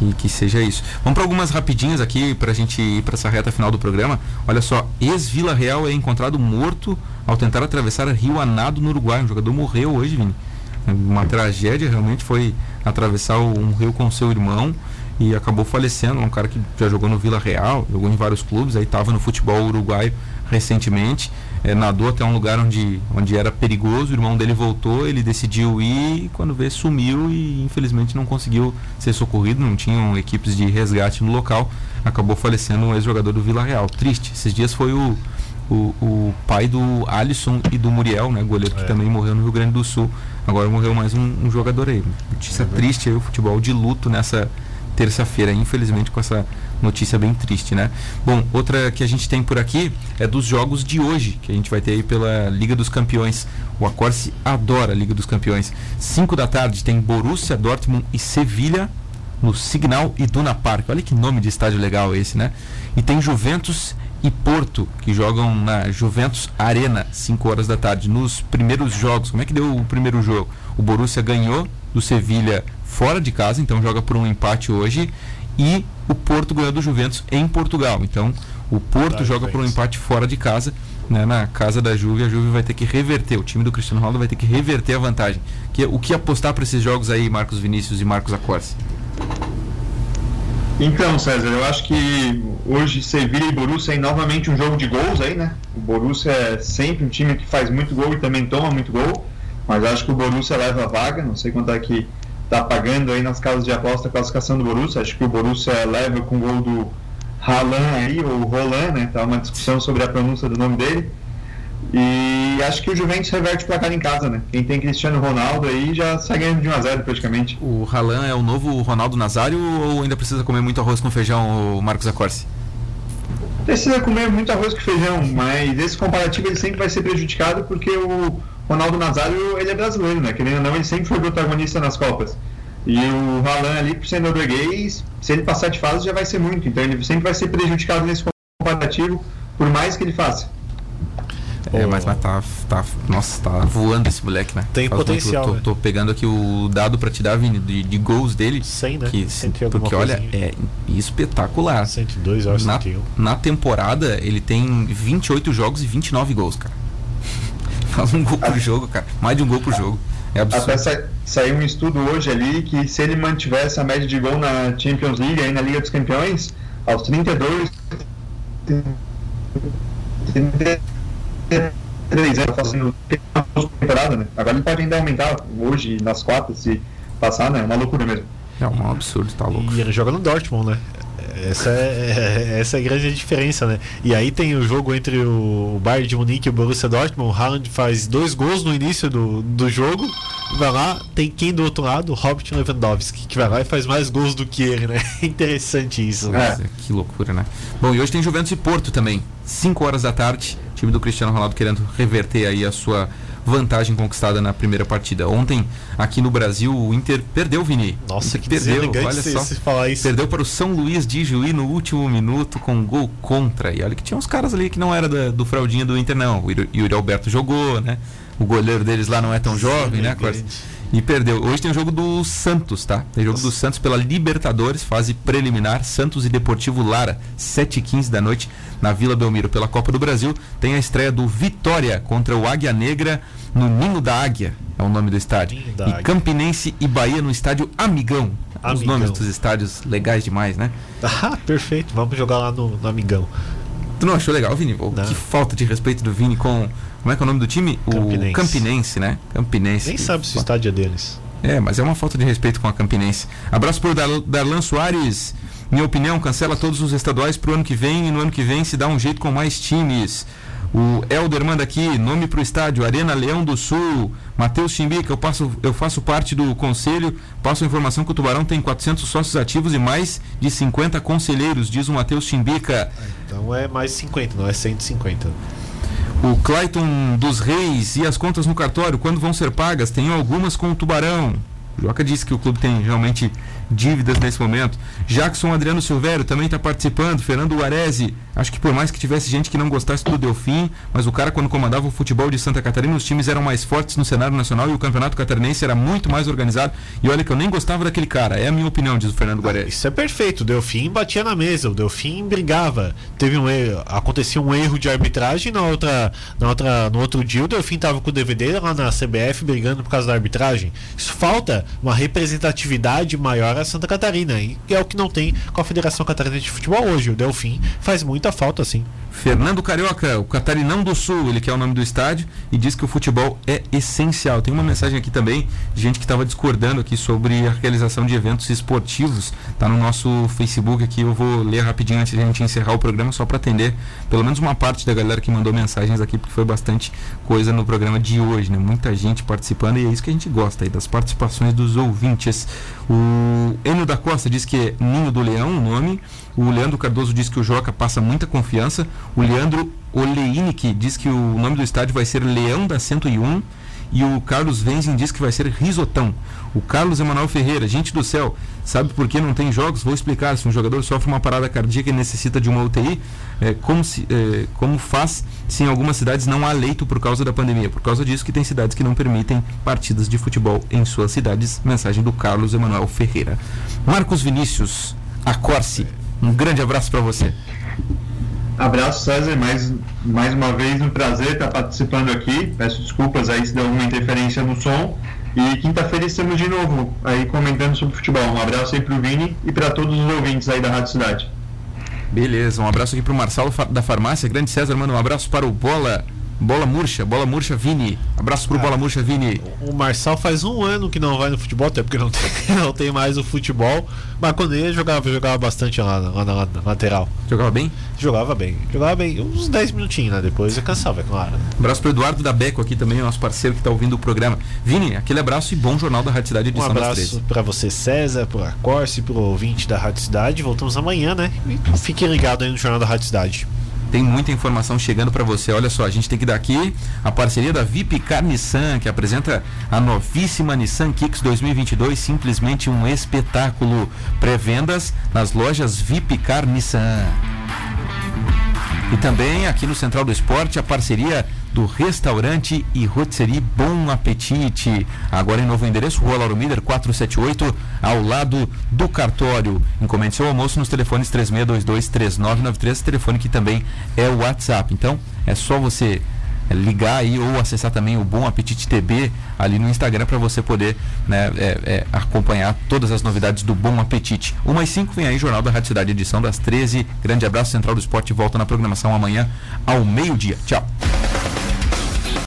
que, que seja isso. Vamos para algumas rapidinhas aqui para a gente ir para essa reta final do programa. Olha só, ex-Vila Real é encontrado morto ao tentar atravessar Rio Anado no Uruguai. Um jogador morreu hoje, Vini. Uma tragédia realmente foi atravessar um rio com seu irmão e acabou falecendo. Um cara que já jogou no Vila Real, jogou em vários clubes, aí estava no futebol uruguaio recentemente. Eh, nadou até um lugar onde, onde era perigoso, o irmão dele voltou, ele decidiu ir e quando vê sumiu e infelizmente não conseguiu ser socorrido, não tinham equipes de resgate no local, acabou falecendo um ex-jogador do Vila Real. Triste, esses dias foi o, o, o pai do Alisson e do Muriel, né, goleiro que É. também morreu no Rio Grande do Sul. Agora morreu mais um, um jogador aí. Notícia triste aí, o futebol de luto nessa terça-feira, infelizmente com essa notícia bem triste, né? Bom, outra que a gente tem por aqui é dos jogos de hoje, que a gente vai ter aí pela Liga dos Campeões. O Acorce adora a Liga dos Campeões. 5 da tarde tem Borussia, Dortmund e Sevilha no Signal Iduna Park. Olha que nome de estádio legal esse, né? E tem Juventus e Porto, que jogam na Juventus Arena, 5 horas da tarde. Nos primeiros jogos, como é que deu o primeiro jogo? O Borussia ganhou do Sevilha fora de casa, então joga por um empate hoje. E o Porto ganhou do Juventus em Portugal. Então o Porto Da joga por um Juventus. empate fora de casa, né, na casa da Juve. A Juve vai ter que reverter, o time do Cristiano Ronaldo vai ter que reverter a vantagem. Que, o que apostar para esses jogos aí, Marcos Vinícius e Marcos Acorce? Então, César, eu acho que hoje Sevilha e Borussia é novamente um jogo de gols aí, né? O Borussia é sempre um time que faz muito gol e também toma muito gol, mas acho que o Borussia leva a vaga, não sei quanto é que tá pagando aí nas casas de aposta a classificação do Borussia, acho que o Borussia leva com o gol do Haaland aí, ou Roland, né? Tá uma discussão sobre a pronúncia do nome dele. E acho que o Juventus reverte o placar em casa, né? Quem tem Cristiano Ronaldo aí já sai ganhando de 1 a 0 praticamente. O Ralan é o novo Ronaldo Nazário ou ainda precisa comer muito arroz com feijão, o Marcos Acorce? Precisa comer muito arroz com feijão, mas esse comparativo ele sempre vai ser prejudicado porque o Ronaldo Nazário ele é brasileiro, né? Querendo ou não, ele sempre foi protagonista nas Copas. E o Haaland ali, por ser norueguês, se ele passar de fase já vai ser muito. Então ele sempre vai ser prejudicado nesse comparativo, por mais que ele faça. É, mas, mas tá, tá. Nossa, tá voando esse moleque, né? Tem Faz muito- potencial, Tô, né? tô pegando aqui o dado pra te dar, Vini, de, de gols dele. 100, né? Que, porque olha, coisinha. é espetacular. 102, eu acho, Na, 101. na temporada, ele tem 28 jogos e 29 gols, cara. Faz um gol por jogo, cara. Mais de um gol por jogo. É absurdo. Até sa saiu um estudo hoje ali que se ele mantivesse a média de gol na Champions League, aí na Liga dos Campeões, aos 32, 33 anos, fazendo temporada, né? Agora ele pode ainda aumentar hoje nas quartas, se passar, né? É uma loucura mesmo. É um absurdo, tá louco. E ele joga no Dortmund, né? Essa é, essa é a grande diferença, né? E aí tem o jogo entre o Bayern de Munique e o Borussia Dortmund. O Haaland faz dois gols no início do, do jogo. Vai lá, tem quem do outro lado? Robert Lewandowski, que vai lá e faz mais gols do que ele, né? Interessante isso. né? É, que loucura, né? Bom, e hoje tem Juventus e Porto também. 5 horas da tarde, time do Cristiano Ronaldo querendo reverter aí a sua vantagem conquistada na primeira partida. Ontem, aqui no Brasil, o Inter perdeu, Vini. Nossa, Inter que perdeu, olha se, só. se falar isso. Perdeu para o São Luís de Juí no último minuto com um gol contra. E olha que tinha uns caras ali que não era da- do fraldinha do Inter, não. O Yuri- Alberto jogou, né? O goleiro deles lá não é tão jovem, né, Corsa? E perdeu. Hoje tem o jogo do Santos, tá? Tem jogo do Santos pela Libertadores, fase preliminar, Santos e Deportivo Lara, 7h15 da noite, na Vila Belmiro, pela Copa do Brasil. Tem a estreia do Vitória contra o Águia Negra no Ninho da Águia, é o nome do estádio. E Águia. Campinense e Bahia no estádio Amigão. Os Amigão. nomes dos estádios legais demais, né? Ah, perfeito. Vamos jogar lá no, no Amigão. Tu não achou legal, Vini? Oh, que falta de respeito do Vini com. Como é que é o nome do time? Campinense. O Campinense, né? Campinense. Nem sabe se o estádio é deles. É, mas é uma falta de respeito com a Campinense. Abraço pro Dar Darlan Soares. Minha opinião, cancela todos os estaduais pro ano que vem e no ano que vem se dá um jeito com mais times. O Helder manda aqui, nome para o estádio, Arena Leão do Sul. Matheus Chimbica, eu, passo, eu faço parte do conselho, passo a informação que o Tubarão tem 400 sócios ativos e mais de 50 conselheiros, diz o Matheus Chimbica. Então é mais 50, não é 150. O Clayton dos Reis e as contas no cartório, quando vão ser pagas? Tenho algumas com o Tubarão. O Joca disse que o clube tem realmente dívidas nesse momento. Jackson Adriano Silvério também está participando. Fernando Guarese, acho que por mais que tivesse gente que não gostasse do Delfim, mas o cara, quando comandava o futebol de Santa Catarina, os times eram mais fortes no cenário nacional e o campeonato catarinense era muito mais organizado. E olha que eu nem gostava daquele cara, é a minha opinião, diz o Fernando Guarese. Isso é perfeito. O Delfim batia na mesa, o Delfim brigava. Teve um erro, acontecia um erro de arbitragem na outra, na outra, no outro dia o Delfim estava com o DVD lá na CBF brigando por causa da arbitragem. Isso falta uma representatividade maior a Santa Catarina. E é o que não tem com a Federação Catarinense de Futebol hoje. O Delfim faz muita falta, sim. Fernando Carioca, o Catarinão do Sul, ele quer o nome do estádio e diz que o futebol é essencial. Tem uma mensagem aqui também de gente que estava discordando aqui sobre a realização de eventos esportivos. Tá no nosso Facebook aqui, eu vou ler rapidinho antes de a gente encerrar o programa, só para atender pelo menos uma parte da galera que mandou mensagens aqui, porque foi bastante coisa no programa de hoje, né? Muita gente participando e é isso que a gente gosta aí, das participações dos ouvintes. O Enio da Costa diz que é Ninho do Leão o nome. O Leandro Cardoso diz que o Joca passa muita confiança. O Leandro Oleinick diz que o nome do estádio vai ser Leão da 101. E o Carlos Venzin diz que vai ser Risotão. O Carlos Emanuel Ferreira, gente do céu, sabe por que não tem jogos? Vou explicar. Se um jogador sofre uma parada cardíaca e necessita de uma UTI, é, como, se, é, como faz se em algumas cidades não há leito por causa da pandemia? Por causa disso que tem cidades que não permitem partidas de futebol em suas cidades. Mensagem do Carlos Emanuel Ferreira. Marcos Vinícius, a Corse. Um grande abraço para você. Abraço, César. Mais, mais uma vez, um prazer estar participando aqui. Peço desculpas aí se deu alguma interferência no som. E quinta-feira estamos de novo aí comentando sobre futebol. Um abraço aí para o Vini e para todos os ouvintes aí da Rádio Cidade. Beleza, um abraço aqui para o Marcelo da Farmácia. Grande César, manda um abraço para o Bola. Bola Murcha, Bola Murcha Vini. Abraço pro ah, Bola Murcha Vini. O Marçal faz um ano que não vai no futebol, até porque não tem, não tem mais o futebol. Mas quando ele jogava, jogava bastante lá, lá na, na lateral. Jogava bem? Jogava bem. Jogava bem. Uns 10 minutinhos, né? Depois eu cansava, é claro. Abraço pro Eduardo da Beco aqui também, nosso parceiro que está ouvindo o programa. Vini, aquele abraço e bom jornal da Rádio Cidade edição Um abraço para você, César, para Corse, pro ouvinte da Rádio Cidade. Voltamos amanhã, né? E fique ligado aí no Jornal da Rádio Cidade. Tem muita informação chegando para você. Olha só, a gente tem que dar aqui a parceria da Vipcar Nissan, que apresenta a novíssima Nissan Kicks 2022, simplesmente um espetáculo. Pré-vendas nas lojas Vipcar Nissan. E também aqui no Central do Esporte a parceria do restaurante e rotisserie Bom Apetite. Agora em novo endereço, Rua Lauro Miller 478, ao lado do cartório. Encomende seu almoço nos telefones 3622-3993, telefone que também é o WhatsApp. Então, é só você ligar aí ou acessar também o Bom Apetite TB ali no Instagram para você poder né, é, é, acompanhar todas as novidades do Bom Apetite. Uma e cinco vem aí Jornal da Rádio Cidade, edição das 13. Grande abraço, Central do Esporte volta na programação amanhã ao meio-dia. Tchau.